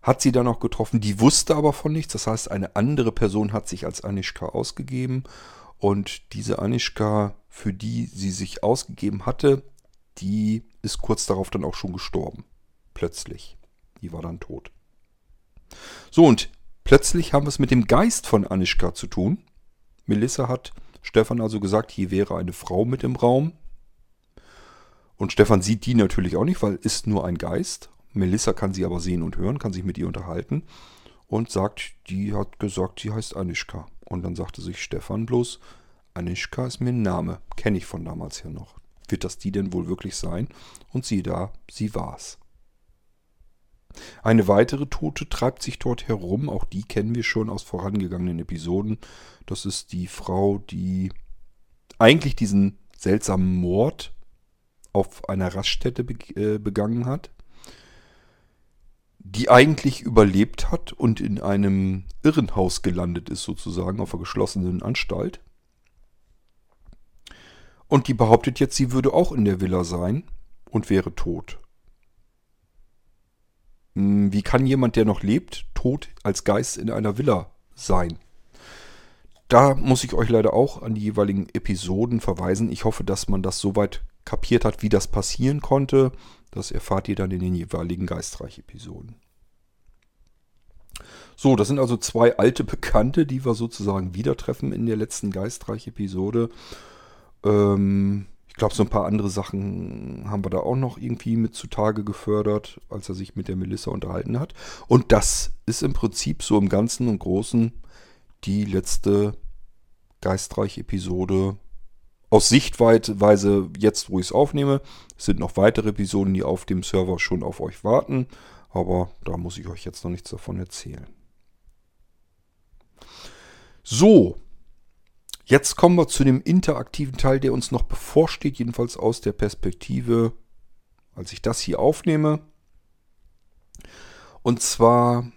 hat sie dann auch getroffen. Die wusste aber von nichts. Das heißt, eine andere Person hat sich als Anischka ausgegeben. Und diese Anischka, für die sie sich ausgegeben hatte, die ist kurz darauf dann auch schon gestorben. Plötzlich. Die war dann tot. So, und plötzlich haben wir es mit dem Geist von Anischka zu tun. Melissa hat Stefan also gesagt, hier wäre eine Frau mit im Raum. Und Stefan sieht die natürlich auch nicht, weil ist nur ein Geist. Melissa kann sie aber sehen und hören, kann sich mit ihr unterhalten und sagt, die hat gesagt, sie heißt Anischka. Und dann sagte sich Stefan bloß, Anischka ist mir ein Name, kenne ich von damals her noch. Wird das die denn wohl wirklich sein? Und sieh da, sie war's. Eine weitere Tote treibt sich dort herum, auch die kennen wir schon aus vorangegangenen Episoden. Das ist die Frau, die eigentlich diesen seltsamen Mord auf einer Raststätte äh, begangen hat die eigentlich überlebt hat und in einem Irrenhaus gelandet ist, sozusagen, auf einer geschlossenen Anstalt. Und die behauptet jetzt, sie würde auch in der Villa sein und wäre tot. Hm, wie kann jemand, der noch lebt, tot als Geist in einer Villa sein? Da muss ich euch leider auch an die jeweiligen Episoden verweisen. Ich hoffe, dass man das soweit kapiert hat, wie das passieren konnte. Das erfahrt ihr dann in den jeweiligen Geistreich-Episoden. So, das sind also zwei alte Bekannte, die wir sozusagen wieder treffen in der letzten Geistreich-Episode. Ähm, ich glaube, so ein paar andere Sachen haben wir da auch noch irgendwie mit zutage gefördert, als er sich mit der Melissa unterhalten hat. Und das ist im Prinzip so im Ganzen und Großen die letzte Geistreich-Episode aus Sichtweise jetzt, wo ich es aufnehme. Sind noch weitere Episoden, die auf dem Server schon auf euch warten. Aber da muss ich euch jetzt noch nichts davon erzählen. So, jetzt kommen wir zu dem interaktiven Teil, der uns noch bevorsteht, jedenfalls aus der Perspektive, als ich das hier aufnehme. Und zwar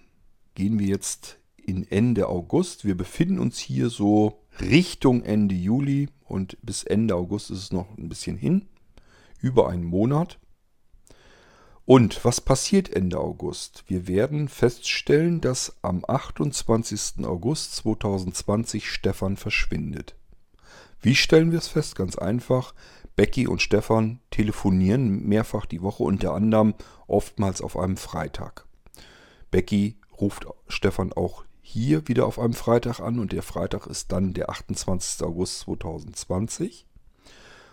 gehen wir jetzt in Ende August. Wir befinden uns hier so Richtung Ende Juli und bis Ende August ist es noch ein bisschen hin, über einen Monat. Und was passiert Ende August? Wir werden feststellen, dass am 28. August 2020 Stefan verschwindet. Wie stellen wir es fest? Ganz einfach. Becky und Stefan telefonieren mehrfach die Woche, unter anderem oftmals auf einem Freitag. Becky ruft Stefan auch hier wieder auf einem Freitag an und der Freitag ist dann der 28. August 2020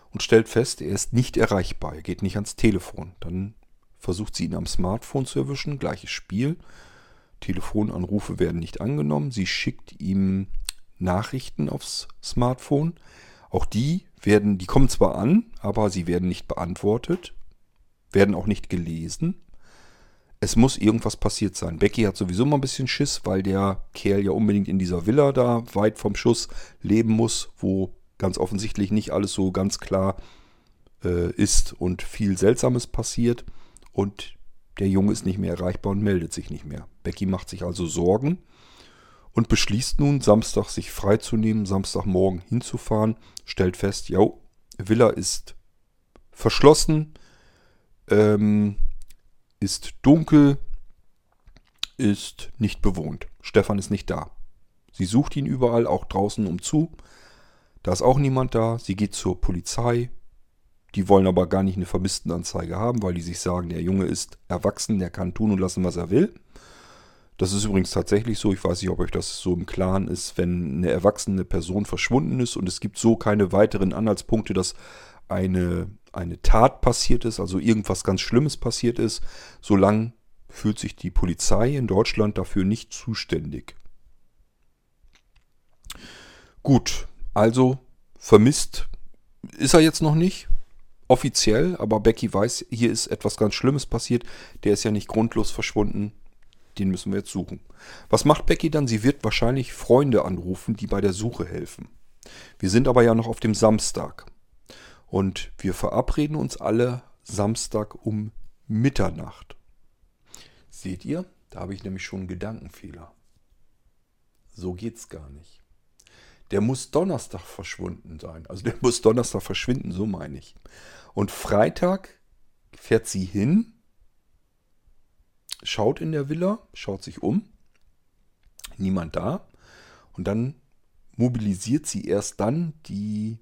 und stellt fest, er ist nicht erreichbar, er geht nicht ans Telefon. Dann versucht sie ihn am Smartphone zu erwischen, gleiches Spiel. Telefonanrufe werden nicht angenommen, sie schickt ihm Nachrichten aufs Smartphone. Auch die werden, die kommen zwar an, aber sie werden nicht beantwortet, werden auch nicht gelesen es muss irgendwas passiert sein. Becky hat sowieso mal ein bisschen Schiss, weil der Kerl ja unbedingt in dieser Villa da weit vom Schuss leben muss, wo ganz offensichtlich nicht alles so ganz klar äh, ist und viel Seltsames passiert. Und der Junge ist nicht mehr erreichbar und meldet sich nicht mehr. Becky macht sich also Sorgen und beschließt nun, Samstag sich freizunehmen, Samstagmorgen hinzufahren, stellt fest, ja, Villa ist verschlossen, ähm, ist dunkel, ist nicht bewohnt. Stefan ist nicht da. Sie sucht ihn überall, auch draußen umzu. Da ist auch niemand da. Sie geht zur Polizei. Die wollen aber gar nicht eine Vermisstenanzeige haben, weil die sich sagen, der Junge ist erwachsen, der kann tun und lassen, was er will. Das ist übrigens tatsächlich so. Ich weiß nicht, ob euch das so im Klaren ist, wenn eine erwachsene Person verschwunden ist und es gibt so keine weiteren Anhaltspunkte, dass eine eine Tat passiert ist, also irgendwas ganz Schlimmes passiert ist, solange fühlt sich die Polizei in Deutschland dafür nicht zuständig. Gut, also vermisst ist er jetzt noch nicht offiziell, aber Becky weiß, hier ist etwas ganz Schlimmes passiert. Der ist ja nicht grundlos verschwunden. Den müssen wir jetzt suchen. Was macht Becky dann? Sie wird wahrscheinlich Freunde anrufen, die bei der Suche helfen. Wir sind aber ja noch auf dem Samstag. Und wir verabreden uns alle Samstag um Mitternacht. Seht ihr? Da habe ich nämlich schon einen Gedankenfehler. So geht's gar nicht. Der muss Donnerstag verschwunden sein. Also der muss Donnerstag verschwinden, so meine ich. Und Freitag fährt sie hin. schaut in der Villa, schaut sich um, niemand da. Und dann mobilisiert sie erst dann die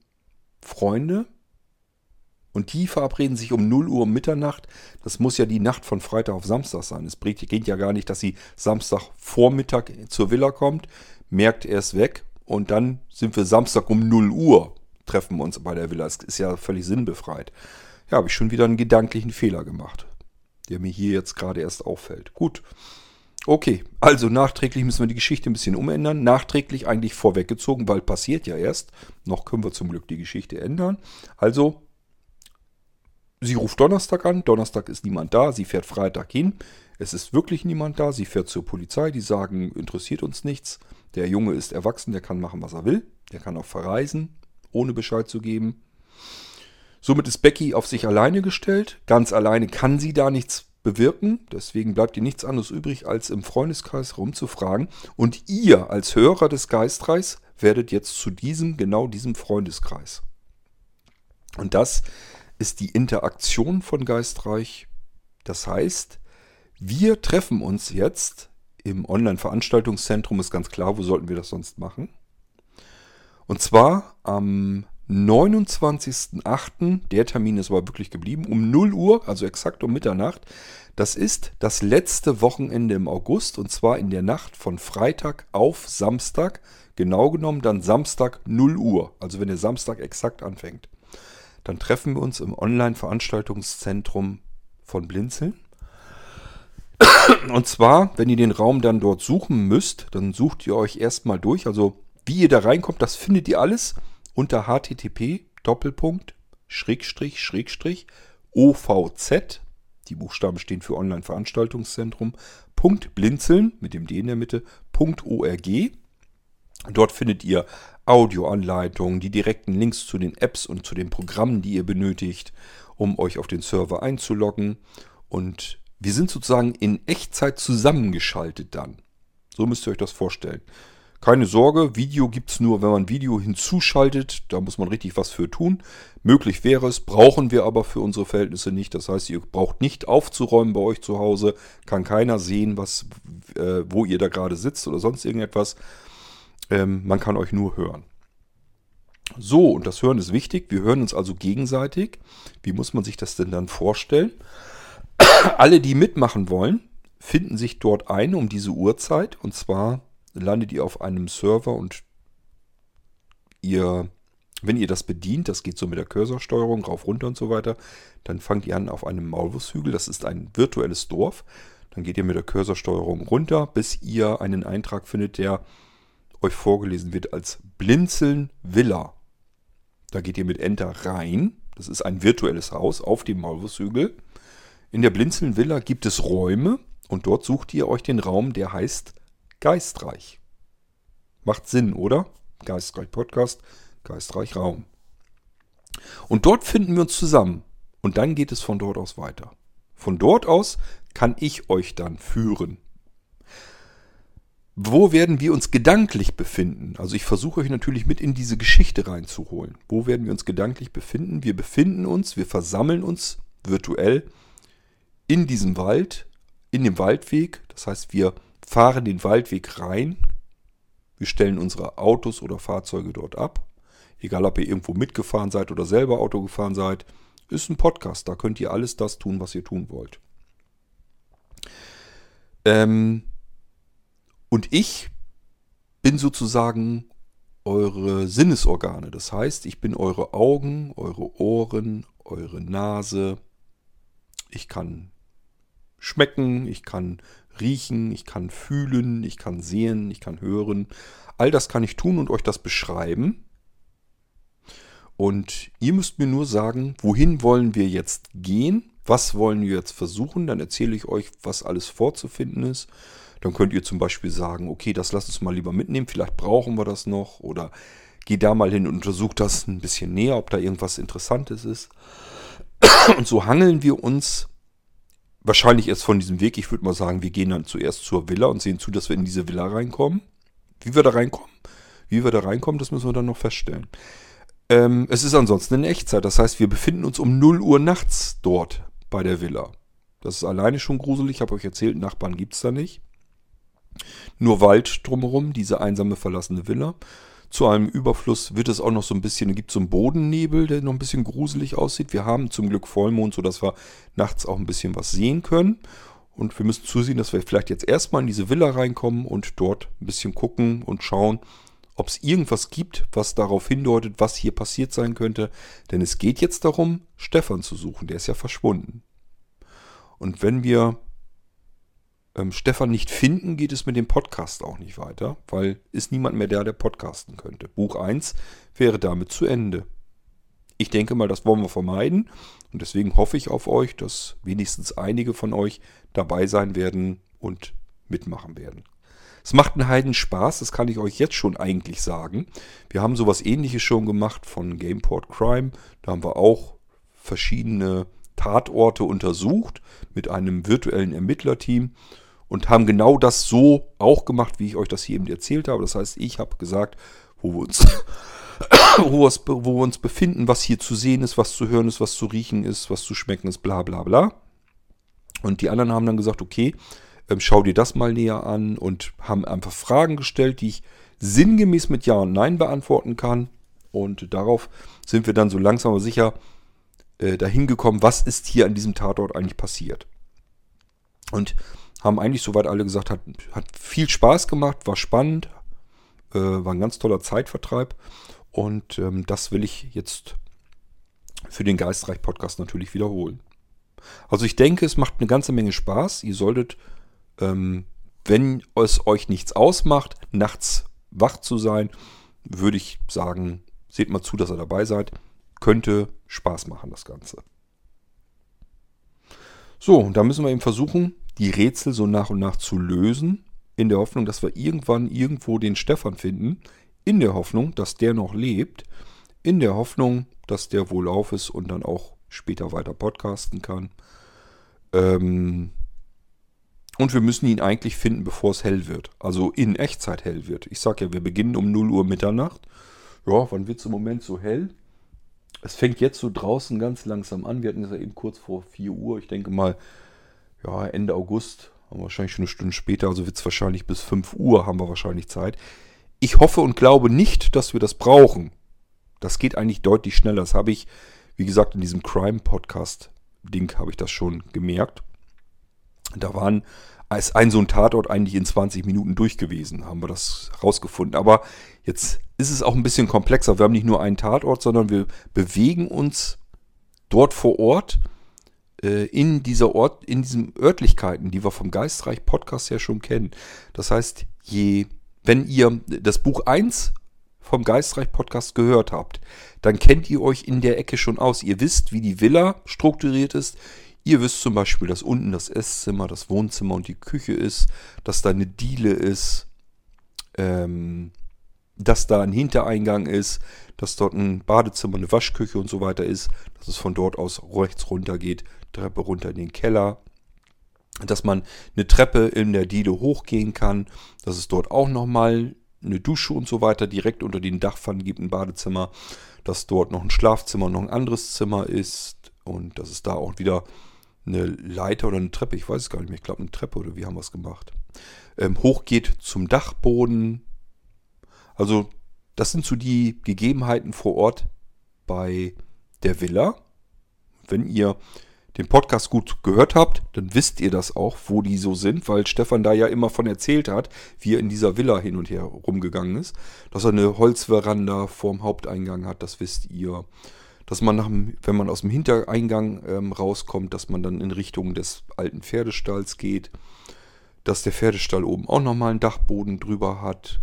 Freunde und die verabreden sich um 0 Uhr Mitternacht. Das muss ja die Nacht von Freitag auf Samstag sein. Es geht ja gar nicht, dass sie Samstag Vormittag zur Villa kommt, merkt er es weg und dann sind wir Samstag um 0 Uhr, treffen wir uns bei der Villa. Es ist ja völlig sinnbefreit. Ja, habe ich schon wieder einen gedanklichen Fehler gemacht, der mir hier jetzt gerade erst auffällt. Gut. Okay, also nachträglich müssen wir die Geschichte ein bisschen umändern. Nachträglich eigentlich vorweggezogen, weil passiert ja erst. Noch können wir zum Glück die Geschichte ändern. Also, sie ruft Donnerstag an. Donnerstag ist niemand da. Sie fährt Freitag hin. Es ist wirklich niemand da. Sie fährt zur Polizei. Die sagen, interessiert uns nichts. Der Junge ist erwachsen, der kann machen, was er will. Der kann auch verreisen, ohne Bescheid zu geben. Somit ist Becky auf sich alleine gestellt. Ganz alleine kann sie da nichts bewirken. Deswegen bleibt ihr nichts anderes übrig, als im Freundeskreis rumzufragen. Und ihr als Hörer des Geistreichs werdet jetzt zu diesem, genau diesem Freundeskreis. Und das ist die Interaktion von Geistreich. Das heißt, wir treffen uns jetzt im Online-Veranstaltungszentrum, ist ganz klar, wo sollten wir das sonst machen? Und zwar am 29.08., der Termin ist aber wirklich geblieben, um 0 Uhr, also exakt um Mitternacht. Das ist das letzte Wochenende im August und zwar in der Nacht von Freitag auf Samstag. Genau genommen dann Samstag 0 Uhr, also wenn der Samstag exakt anfängt. Dann treffen wir uns im Online-Veranstaltungszentrum von Blinzeln. Und zwar, wenn ihr den Raum dann dort suchen müsst, dann sucht ihr euch erstmal durch. Also wie ihr da reinkommt, das findet ihr alles unter http Doppelpunkt Schrägstrich Schrägstrich OVZ. Die Buchstaben stehen für Online-Veranstaltungszentrum. Punkt Blinzeln mit dem D in der Mitte. Punkt .org. Dort findet ihr Audioanleitungen, die direkten Links zu den Apps und zu den Programmen, die ihr benötigt, um euch auf den Server einzuloggen. Und wir sind sozusagen in Echtzeit zusammengeschaltet dann. So müsst ihr euch das vorstellen. Keine Sorge, Video gibt es nur, wenn man Video hinzuschaltet. Da muss man richtig was für tun. Möglich wäre es, brauchen wir aber für unsere Verhältnisse nicht. Das heißt, ihr braucht nicht aufzuräumen bei euch zu Hause. Kann keiner sehen, was, äh, wo ihr da gerade sitzt oder sonst irgendetwas. Ähm, man kann euch nur hören. So, und das Hören ist wichtig. Wir hören uns also gegenseitig. Wie muss man sich das denn dann vorstellen? Alle, die mitmachen wollen, finden sich dort ein um diese Uhrzeit. Und zwar landet ihr auf einem Server und ihr, wenn ihr das bedient, das geht so mit der Cursorsteuerung rauf, runter und so weiter, dann fangt ihr an auf einem Maulwurfshügel. Das ist ein virtuelles Dorf. Dann geht ihr mit der Cursorsteuerung runter, bis ihr einen Eintrag findet, der euch vorgelesen wird als Blinzeln Villa. Da geht ihr mit Enter rein. Das ist ein virtuelles Haus auf dem Maulwurfshügel. In der Blinzeln Villa gibt es Räume und dort sucht ihr euch den Raum, der heißt Geistreich. Macht Sinn, oder? Geistreich Podcast, Geistreich Raum. Und dort finden wir uns zusammen. Und dann geht es von dort aus weiter. Von dort aus kann ich euch dann führen. Wo werden wir uns gedanklich befinden? Also ich versuche euch natürlich mit in diese Geschichte reinzuholen. Wo werden wir uns gedanklich befinden? Wir befinden uns, wir versammeln uns virtuell in diesem Wald, in dem Waldweg. Das heißt, wir fahren den Waldweg rein. Wir stellen unsere Autos oder Fahrzeuge dort ab. Egal, ob ihr irgendwo mitgefahren seid oder selber Auto gefahren seid. Ist ein Podcast. Da könnt ihr alles das tun, was ihr tun wollt. Ähm, und ich bin sozusagen eure Sinnesorgane. Das heißt, ich bin eure Augen, eure Ohren, eure Nase. Ich kann schmecken, ich kann riechen, ich kann fühlen, ich kann sehen, ich kann hören. All das kann ich tun und euch das beschreiben. Und ihr müsst mir nur sagen, wohin wollen wir jetzt gehen? Was wollen wir jetzt versuchen? Dann erzähle ich euch, was alles vorzufinden ist. Dann könnt ihr zum Beispiel sagen, okay, das lasst uns mal lieber mitnehmen, vielleicht brauchen wir das noch. Oder geh da mal hin und untersucht das ein bisschen näher, ob da irgendwas Interessantes ist. Und so hangeln wir uns wahrscheinlich erst von diesem Weg. Ich würde mal sagen, wir gehen dann zuerst zur Villa und sehen zu, dass wir in diese Villa reinkommen. Wie wir da reinkommen? Wie wir da reinkommen, das müssen wir dann noch feststellen. Ähm, es ist ansonsten in Echtzeit. Das heißt, wir befinden uns um 0 Uhr nachts dort bei der Villa. Das ist alleine schon gruselig. Ich habe euch erzählt, Nachbarn gibt es da nicht. Nur Wald drumherum, diese einsame verlassene Villa. Zu einem Überfluss wird es auch noch so ein bisschen, es gibt so einen Bodennebel, der noch ein bisschen gruselig aussieht. Wir haben zum Glück Vollmond, sodass wir nachts auch ein bisschen was sehen können. Und wir müssen zusehen, dass wir vielleicht jetzt erstmal in diese Villa reinkommen und dort ein bisschen gucken und schauen, ob es irgendwas gibt, was darauf hindeutet, was hier passiert sein könnte. Denn es geht jetzt darum, Stefan zu suchen. Der ist ja verschwunden. Und wenn wir ähm, Stefan nicht finden, geht es mit dem Podcast auch nicht weiter, weil ist niemand mehr da, der podcasten könnte. Buch 1 wäre damit zu Ende. Ich denke mal, das wollen wir vermeiden und deswegen hoffe ich auf euch, dass wenigstens einige von euch dabei sein werden und mitmachen werden. Es macht einen Heiden Spaß, das kann ich euch jetzt schon eigentlich sagen. Wir haben sowas ähnliches schon gemacht von Gameport Crime. Da haben wir auch verschiedene Tatorte untersucht mit einem virtuellen Ermittlerteam und haben genau das so auch gemacht, wie ich euch das hier eben erzählt habe. Das heißt, ich habe gesagt, wo wir uns, wo, wir, uns befinden, was hier zu sehen ist, was zu hören ist, was zu riechen ist, was zu schmecken ist, bla bla bla. Und die anderen haben dann gesagt, okay, ähm, schau dir das mal näher an und haben einfach Fragen gestellt, die ich sinngemäß mit Ja und Nein beantworten kann. Und darauf sind wir dann so langsam aber sicher äh, dahin gekommen, was ist hier an diesem Tatort eigentlich passiert. Und haben eigentlich soweit alle gesagt, hat, hat viel Spaß gemacht, war spannend, äh, war ein ganz toller Zeitvertreib. Und ähm, das will ich jetzt für den Geistreich-Podcast natürlich wiederholen. Also ich denke, es macht eine ganze Menge Spaß. Ihr solltet, ähm, wenn es euch nichts ausmacht, nachts wach zu sein, würde ich sagen, seht mal zu, dass ihr dabei seid. Könnte Spaß machen, das Ganze. So, und da müssen wir eben versuchen, die Rätsel so nach und nach zu lösen, in der Hoffnung, dass wir irgendwann irgendwo den Stefan finden, in der Hoffnung, dass der noch lebt, in der Hoffnung, dass der wohl auf ist und dann auch später weiter podcasten kann. Ähm und wir müssen ihn eigentlich finden, bevor es hell wird. Also in Echtzeit hell wird. Ich sage ja, wir beginnen um 0 Uhr Mitternacht. Ja, wann wird es im Moment so hell? Es fängt jetzt so draußen ganz langsam an. Wir hatten es ja eben kurz vor 4 Uhr. Ich denke mal, ja, Ende August, haben wahrscheinlich schon eine Stunde später, also wird es wahrscheinlich bis 5 Uhr haben wir wahrscheinlich Zeit. Ich hoffe und glaube nicht, dass wir das brauchen. Das geht eigentlich deutlich schneller. Das habe ich, wie gesagt, in diesem Crime-Podcast-Ding habe ich das schon gemerkt. Da waren als ein so ein Tatort eigentlich in 20 Minuten durch gewesen, haben wir das rausgefunden. Aber jetzt ist es auch ein bisschen komplexer. Wir haben nicht nur einen Tatort, sondern wir bewegen uns dort vor Ort äh, in dieser Ort, in diesen Örtlichkeiten, die wir vom Geistreich Podcast ja schon kennen. Das heißt, je, wenn ihr das Buch 1 vom Geistreich Podcast gehört habt, dann kennt ihr euch in der Ecke schon aus. Ihr wisst, wie die Villa strukturiert ist. Ihr wisst zum Beispiel, dass unten das Esszimmer, das Wohnzimmer und die Küche ist, dass da eine Diele ist, ähm, dass da ein Hintereingang ist, dass dort ein Badezimmer, eine Waschküche und so weiter ist, dass es von dort aus rechts runter geht, Treppe runter in den Keller, dass man eine Treppe in der Diele hochgehen kann, dass es dort auch nochmal eine Dusche und so weiter direkt unter den Dachpfannen gibt, ein Badezimmer, dass dort noch ein Schlafzimmer und noch ein anderes Zimmer ist und dass es da auch wieder eine Leiter oder eine Treppe, ich weiß es gar nicht mehr, ich glaube eine Treppe oder wie haben wir es gemacht, ähm, hochgeht zum Dachboden. Also das sind so die Gegebenheiten vor Ort bei der Villa. Wenn ihr den Podcast gut gehört habt, dann wisst ihr das auch, wo die so sind, weil Stefan da ja immer von erzählt hat, wie er in dieser Villa hin und her rumgegangen ist. Dass er eine Holzveranda vorm Haupteingang hat, das wisst ihr. Dass man, nach dem, wenn man aus dem Hintereingang ähm, rauskommt, dass man dann in Richtung des alten Pferdestalls geht. Dass der Pferdestall oben auch nochmal einen Dachboden drüber hat.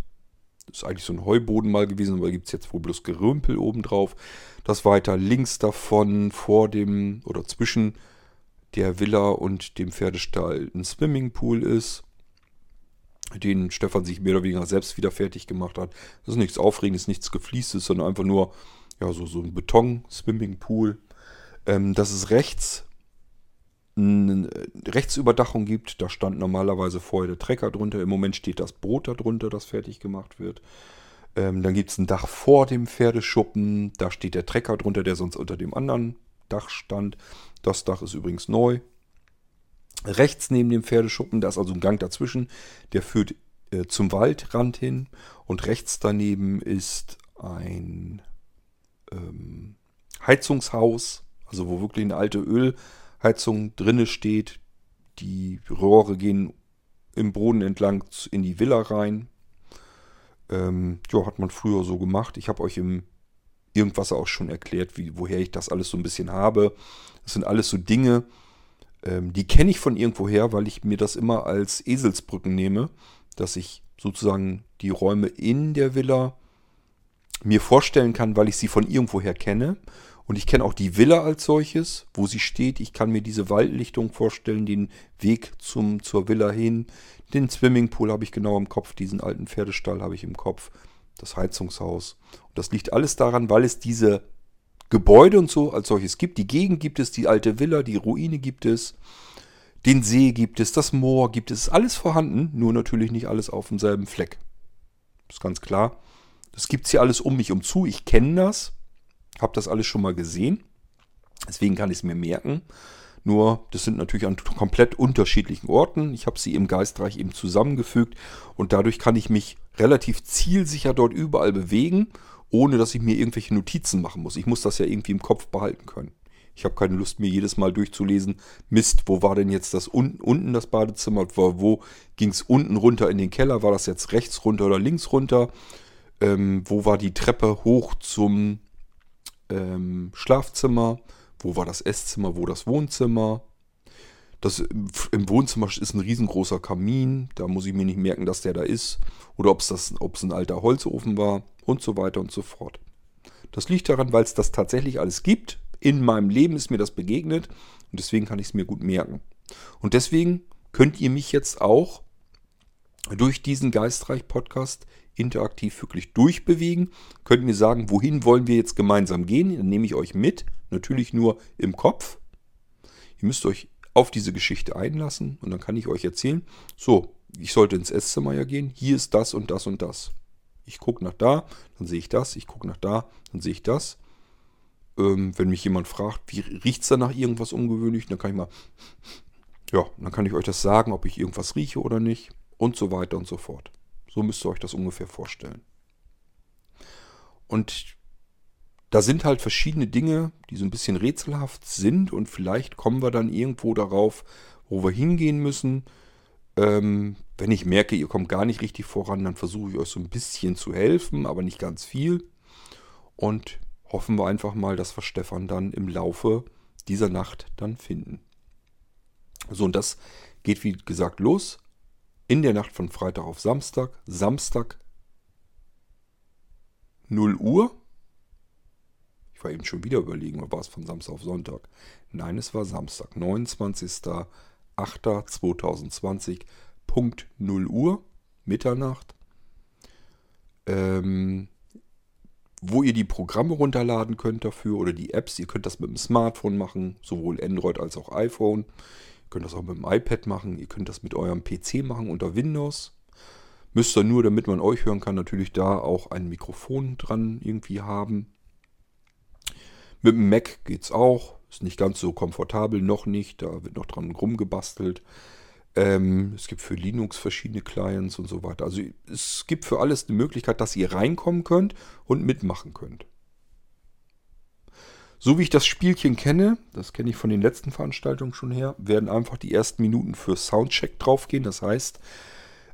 Das ist eigentlich so ein Heuboden mal gewesen, aber gibt es jetzt wohl bloß Gerümpel oben drauf das weiter links davon vor dem oder zwischen der Villa und dem Pferdestall ein Swimmingpool ist, den Stefan sich mehr oder weniger selbst wieder fertig gemacht hat. Das ist nichts Aufregendes, nichts Gefliestes, sondern einfach nur ja, so, so ein Beton-Swimmingpool. Ähm, dass es rechts eine Rechtsüberdachung gibt, da stand normalerweise vorher der Trecker drunter. Im Moment steht das Brot darunter, das fertig gemacht wird. Ähm, dann gibt es ein Dach vor dem Pferdeschuppen. Da steht der Trecker drunter, der sonst unter dem anderen Dach stand. Das Dach ist übrigens neu. Rechts neben dem Pferdeschuppen, da ist also ein Gang dazwischen, der führt äh, zum Waldrand hin. Und rechts daneben ist ein ähm, Heizungshaus, also wo wirklich eine alte Ölheizung drinne steht. Die Rohre gehen im Boden entlang in die Villa rein. Ähm, ja, hat man früher so gemacht. Ich habe euch im Irgendwas auch schon erklärt, wie, woher ich das alles so ein bisschen habe. Das sind alles so Dinge, ähm, die kenne ich von irgendwoher, weil ich mir das immer als Eselsbrücken nehme, dass ich sozusagen die Räume in der Villa mir vorstellen kann, weil ich sie von irgendwoher kenne. Und ich kenne auch die Villa als solches, wo sie steht. Ich kann mir diese Waldlichtung vorstellen, den Weg zum, zur Villa hin. Den Swimmingpool habe ich genau im Kopf, diesen alten Pferdestall habe ich im Kopf, das Heizungshaus. Und das liegt alles daran, weil es diese Gebäude und so als solches gibt. Die Gegend gibt es, die alte Villa, die Ruine gibt es, den See gibt es, das Moor gibt es. Alles vorhanden, nur natürlich nicht alles auf demselben Fleck. Ist ganz klar. Das gibt es hier alles um mich um zu. Ich kenne das. Habe das alles schon mal gesehen. Deswegen kann ich es mir merken. Nur, das sind natürlich an komplett unterschiedlichen Orten. Ich habe sie im Geistreich eben zusammengefügt und dadurch kann ich mich relativ zielsicher dort überall bewegen, ohne dass ich mir irgendwelche Notizen machen muss. Ich muss das ja irgendwie im Kopf behalten können. Ich habe keine Lust, mir jedes Mal durchzulesen, Mist, wo war denn jetzt das unten, unten das Badezimmer? Wo, wo ging es unten runter in den Keller? War das jetzt rechts runter oder links runter? Ähm, wo war die Treppe hoch zum ähm, Schlafzimmer? Wo war das Esszimmer? Wo das Wohnzimmer? Das, Im Wohnzimmer ist ein riesengroßer Kamin. Da muss ich mir nicht merken, dass der da ist. Oder ob es ein alter Holzofen war und so weiter und so fort. Das liegt daran, weil es das tatsächlich alles gibt. In meinem Leben ist mir das begegnet und deswegen kann ich es mir gut merken. Und deswegen könnt ihr mich jetzt auch durch diesen Geistreich-Podcast interaktiv wirklich durchbewegen. Könnt mir sagen, wohin wollen wir jetzt gemeinsam gehen? Dann nehme ich euch mit. Natürlich nur im Kopf. Ihr müsst euch auf diese Geschichte einlassen und dann kann ich euch erzählen, so, ich sollte ins Esszimmer ja gehen, hier ist das und das und das. Ich gucke nach da, dann sehe ich das, ich gucke nach da, dann sehe ich das. Ähm, wenn mich jemand fragt, wie riecht es da nach irgendwas ungewöhnlich, dann kann ich mal, ja, dann kann ich euch das sagen, ob ich irgendwas rieche oder nicht und so weiter und so fort. So müsst ihr euch das ungefähr vorstellen. Und da sind halt verschiedene Dinge, die so ein bisschen rätselhaft sind und vielleicht kommen wir dann irgendwo darauf, wo wir hingehen müssen. Ähm, wenn ich merke, ihr kommt gar nicht richtig voran, dann versuche ich euch so ein bisschen zu helfen, aber nicht ganz viel. Und hoffen wir einfach mal, dass wir Stefan dann im Laufe dieser Nacht dann finden. So, und das geht wie gesagt los in der Nacht von Freitag auf Samstag. Samstag 0 Uhr ich war eben schon wieder überlegen, war es von Samstag auf Sonntag? Nein, es war Samstag, 29.08.2020, Punkt 0 Uhr, Mitternacht. Ähm, wo ihr die Programme runterladen könnt dafür oder die Apps. Ihr könnt das mit dem Smartphone machen, sowohl Android als auch iPhone. Ihr könnt das auch mit dem iPad machen. Ihr könnt das mit eurem PC machen unter Windows. Müsst ihr nur, damit man euch hören kann, natürlich da auch ein Mikrofon dran irgendwie haben. Mit dem Mac geht es auch. Ist nicht ganz so komfortabel, noch nicht. Da wird noch dran rumgebastelt. Ähm, es gibt für Linux verschiedene Clients und so weiter. Also es gibt für alles eine Möglichkeit, dass ihr reinkommen könnt und mitmachen könnt. So wie ich das Spielchen kenne, das kenne ich von den letzten Veranstaltungen schon her, werden einfach die ersten Minuten für Soundcheck draufgehen. Das heißt,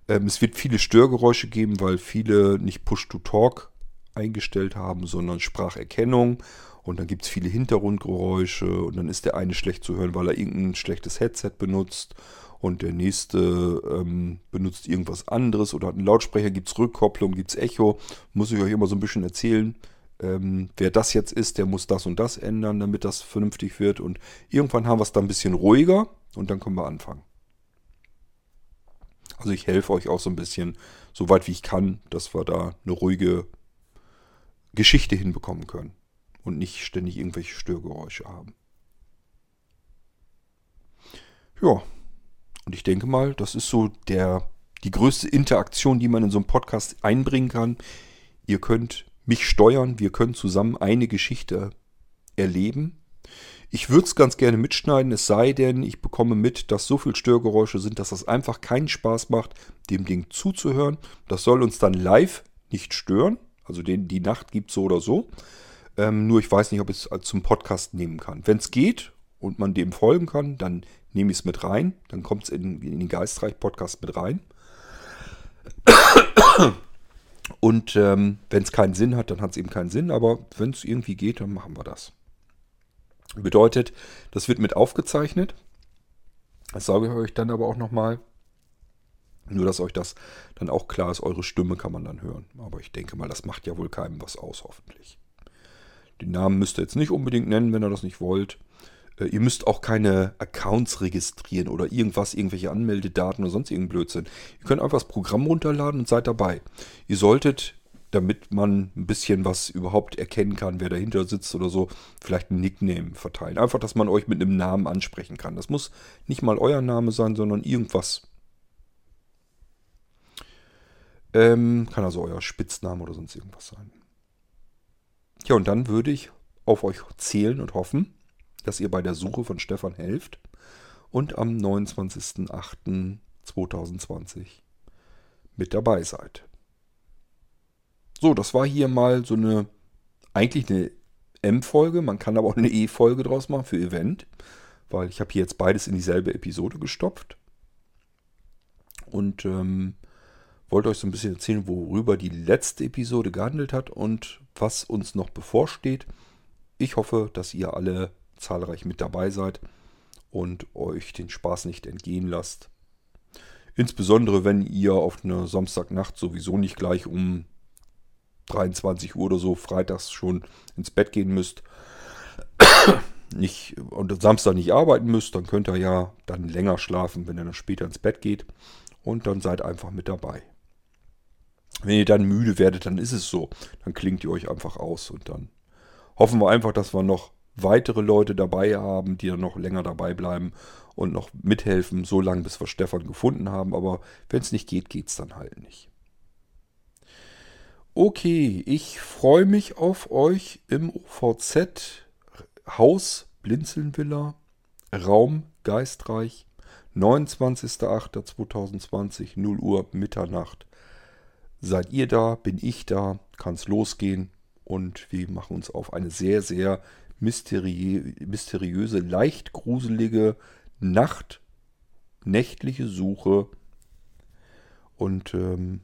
ähm, es wird viele Störgeräusche geben, weil viele nicht Push-to-Talk eingestellt haben, sondern Spracherkennung und dann gibt es viele Hintergrundgeräusche und dann ist der eine schlecht zu hören, weil er irgendein schlechtes Headset benutzt und der nächste ähm, benutzt irgendwas anderes oder hat einen Lautsprecher, gibt es Rückkopplung, gibt es Echo. Muss ich euch immer so ein bisschen erzählen. Ähm, wer das jetzt ist, der muss das und das ändern, damit das vernünftig wird. Und irgendwann haben wir es dann ein bisschen ruhiger und dann können wir anfangen. Also ich helfe euch auch so ein bisschen, so weit wie ich kann, dass wir da eine ruhige Geschichte hinbekommen können und nicht ständig irgendwelche Störgeräusche haben. Ja, und ich denke mal, das ist so der, die größte Interaktion, die man in so einem Podcast einbringen kann. Ihr könnt mich steuern, wir können zusammen eine Geschichte erleben. Ich würde es ganz gerne mitschneiden, es sei denn, ich bekomme mit, dass so viel Störgeräusche sind, dass das einfach keinen Spaß macht, dem Ding zuzuhören. Das soll uns dann live nicht stören. Also den, die Nacht gibt so oder so. Ähm, nur ich weiß nicht, ob ich es zum Podcast nehmen kann. Wenn es geht und man dem folgen kann, dann nehme ich es mit rein. Dann kommt es in, in den Geistreich-Podcast mit rein. Und ähm, wenn es keinen Sinn hat, dann hat es eben keinen Sinn. Aber wenn es irgendwie geht, dann machen wir das. Bedeutet, das wird mit aufgezeichnet. Das sage ich euch dann aber auch nochmal. Nur, dass euch das dann auch klar ist, eure Stimme kann man dann hören. Aber ich denke mal, das macht ja wohl keinem was aus, hoffentlich. Den Namen müsst ihr jetzt nicht unbedingt nennen, wenn ihr das nicht wollt. Äh, ihr müsst auch keine Accounts registrieren oder irgendwas, irgendwelche Anmeldedaten oder sonst irgendein Blödsinn. Ihr könnt einfach das Programm runterladen und seid dabei. Ihr solltet, damit man ein bisschen was überhaupt erkennen kann, wer dahinter sitzt oder so, vielleicht ein Nickname verteilen. Einfach, dass man euch mit einem Namen ansprechen kann. Das muss nicht mal euer Name sein, sondern irgendwas. Ähm, kann also euer Spitzname oder sonst irgendwas sein. Ja, und dann würde ich auf euch zählen und hoffen, dass ihr bei der Suche von Stefan helft und am 29.08.2020 mit dabei seid. So, das war hier mal so eine, eigentlich eine M-Folge, man kann aber auch eine E-Folge draus machen für Event, weil ich habe hier jetzt beides in dieselbe Episode gestopft. Und ähm, wollte euch so ein bisschen erzählen, worüber die letzte Episode gehandelt hat und was uns noch bevorsteht. Ich hoffe, dass ihr alle zahlreich mit dabei seid und euch den Spaß nicht entgehen lasst. Insbesondere wenn ihr auf eine Samstagnacht sowieso nicht gleich um 23 Uhr oder so freitags schon ins Bett gehen müsst nicht, und Samstag nicht arbeiten müsst, dann könnt ihr ja dann länger schlafen, wenn ihr dann später ins Bett geht und dann seid einfach mit dabei. Wenn ihr dann müde werdet, dann ist es so. Dann klingt ihr euch einfach aus und dann hoffen wir einfach, dass wir noch weitere Leute dabei haben, die dann noch länger dabei bleiben und noch mithelfen, so lange bis wir Stefan gefunden haben. Aber wenn es nicht geht, geht es dann halt nicht. Okay, ich freue mich auf euch im OVZ Haus Blinzelnvilla, Raum Geistreich, 29.08.2020, 0 Uhr Mitternacht. Seid ihr da, bin ich da, kann es losgehen und wir machen uns auf eine sehr, sehr mysteriö mysteriöse, leicht gruselige Nacht, nächtliche Suche. Und ähm,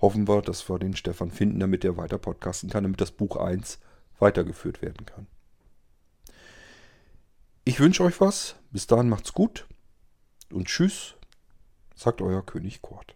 hoffen wir, dass wir den Stefan finden, damit er weiter podcasten kann, damit das Buch 1 weitergeführt werden kann. Ich wünsche euch was. Bis dahin macht's gut. Und tschüss, sagt euer König Kurt.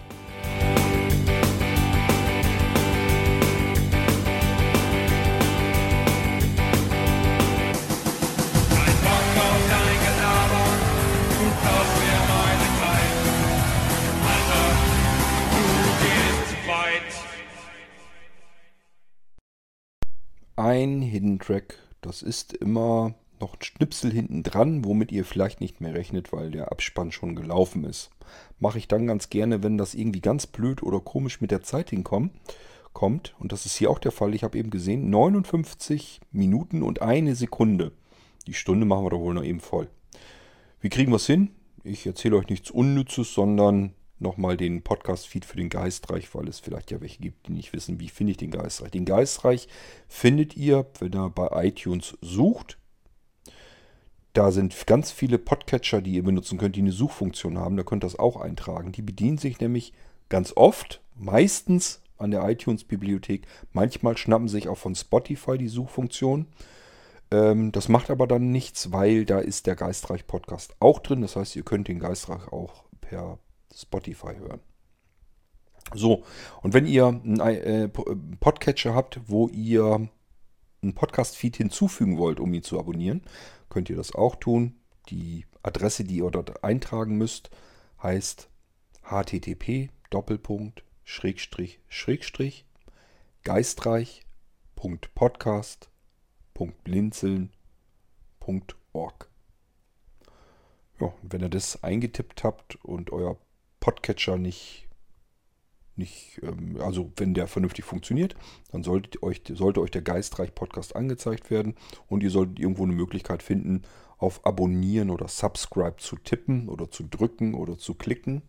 Hidden Track. Das ist immer noch ein Schnipsel hinten dran, womit ihr vielleicht nicht mehr rechnet, weil der Abspann schon gelaufen ist. Mache ich dann ganz gerne, wenn das irgendwie ganz blöd oder komisch mit der Zeit hinkommt. Kommt, und das ist hier auch der Fall, ich habe eben gesehen, 59 Minuten und eine Sekunde. Die Stunde machen wir doch wohl noch eben voll. Wie kriegen wir es hin? Ich erzähle euch nichts Unnützes, sondern nochmal den Podcast-Feed für den Geistreich, weil es vielleicht ja welche gibt, die nicht wissen, wie finde ich den Geistreich. Den Geistreich findet ihr, wenn ihr bei iTunes sucht. Da sind ganz viele Podcatcher, die ihr benutzen könnt, die eine Suchfunktion haben. Da könnt ihr das auch eintragen. Die bedienen sich nämlich ganz oft, meistens an der iTunes-Bibliothek. Manchmal schnappen sich auch von Spotify die Suchfunktion. Ähm, das macht aber dann nichts, weil da ist der Geistreich-Podcast auch drin. Das heißt, ihr könnt den Geistreich auch per Spotify hören. So, und wenn ihr einen äh, Podcatcher habt, wo ihr einen Podcast-Feed hinzufügen wollt, um ihn zu abonnieren, könnt ihr das auch tun. Die Adresse, die ihr dort eintragen müsst, heißt http geistreich.podcast.blinzeln.org. Ja, wenn ihr das eingetippt habt und euer Podcatcher nicht, nicht ähm, also wenn der vernünftig funktioniert, dann sollte euch, sollte euch der Geistreich Podcast angezeigt werden und ihr solltet irgendwo eine Möglichkeit finden, auf Abonnieren oder Subscribe zu tippen oder zu drücken oder zu klicken.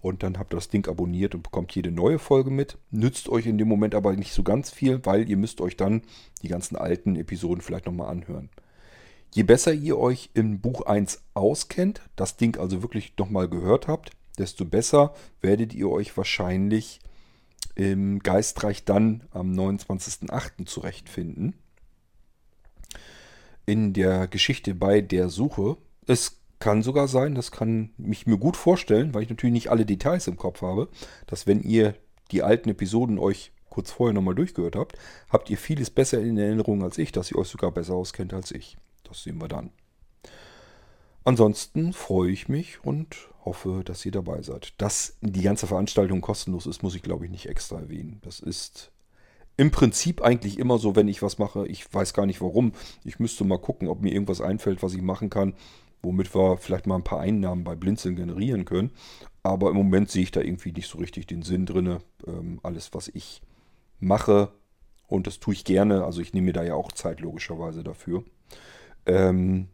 Und dann habt ihr das Ding abonniert und bekommt jede neue Folge mit. Nützt euch in dem Moment aber nicht so ganz viel, weil ihr müsst euch dann die ganzen alten Episoden vielleicht nochmal anhören. Je besser ihr euch im Buch 1 auskennt, das Ding also wirklich nochmal gehört habt, desto besser werdet ihr euch wahrscheinlich im Geistreich dann am 29.08. zurechtfinden. In der Geschichte bei der Suche. Es kann sogar sein, das kann mich mir gut vorstellen, weil ich natürlich nicht alle Details im Kopf habe, dass wenn ihr die alten Episoden euch kurz vorher nochmal durchgehört habt, habt ihr vieles besser in Erinnerung als ich, dass ihr euch sogar besser auskennt als ich. Das sehen wir dann. Ansonsten freue ich mich und hoffe, dass ihr dabei seid. Dass die ganze Veranstaltung kostenlos ist, muss ich glaube ich nicht extra erwähnen. Das ist im Prinzip eigentlich immer so, wenn ich was mache. Ich weiß gar nicht warum. Ich müsste mal gucken, ob mir irgendwas einfällt, was ich machen kann, womit wir vielleicht mal ein paar Einnahmen bei Blinzeln generieren können. Aber im Moment sehe ich da irgendwie nicht so richtig den Sinn drin. Ähm, alles, was ich mache, und das tue ich gerne, also ich nehme mir da ja auch Zeit logischerweise dafür. Ähm,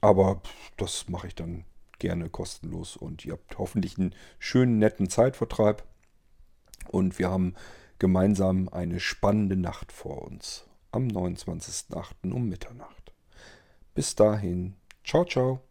aber das mache ich dann gerne kostenlos und ihr habt hoffentlich einen schönen, netten Zeitvertreib. Und wir haben gemeinsam eine spannende Nacht vor uns am 29.08. um Mitternacht. Bis dahin, ciao, ciao.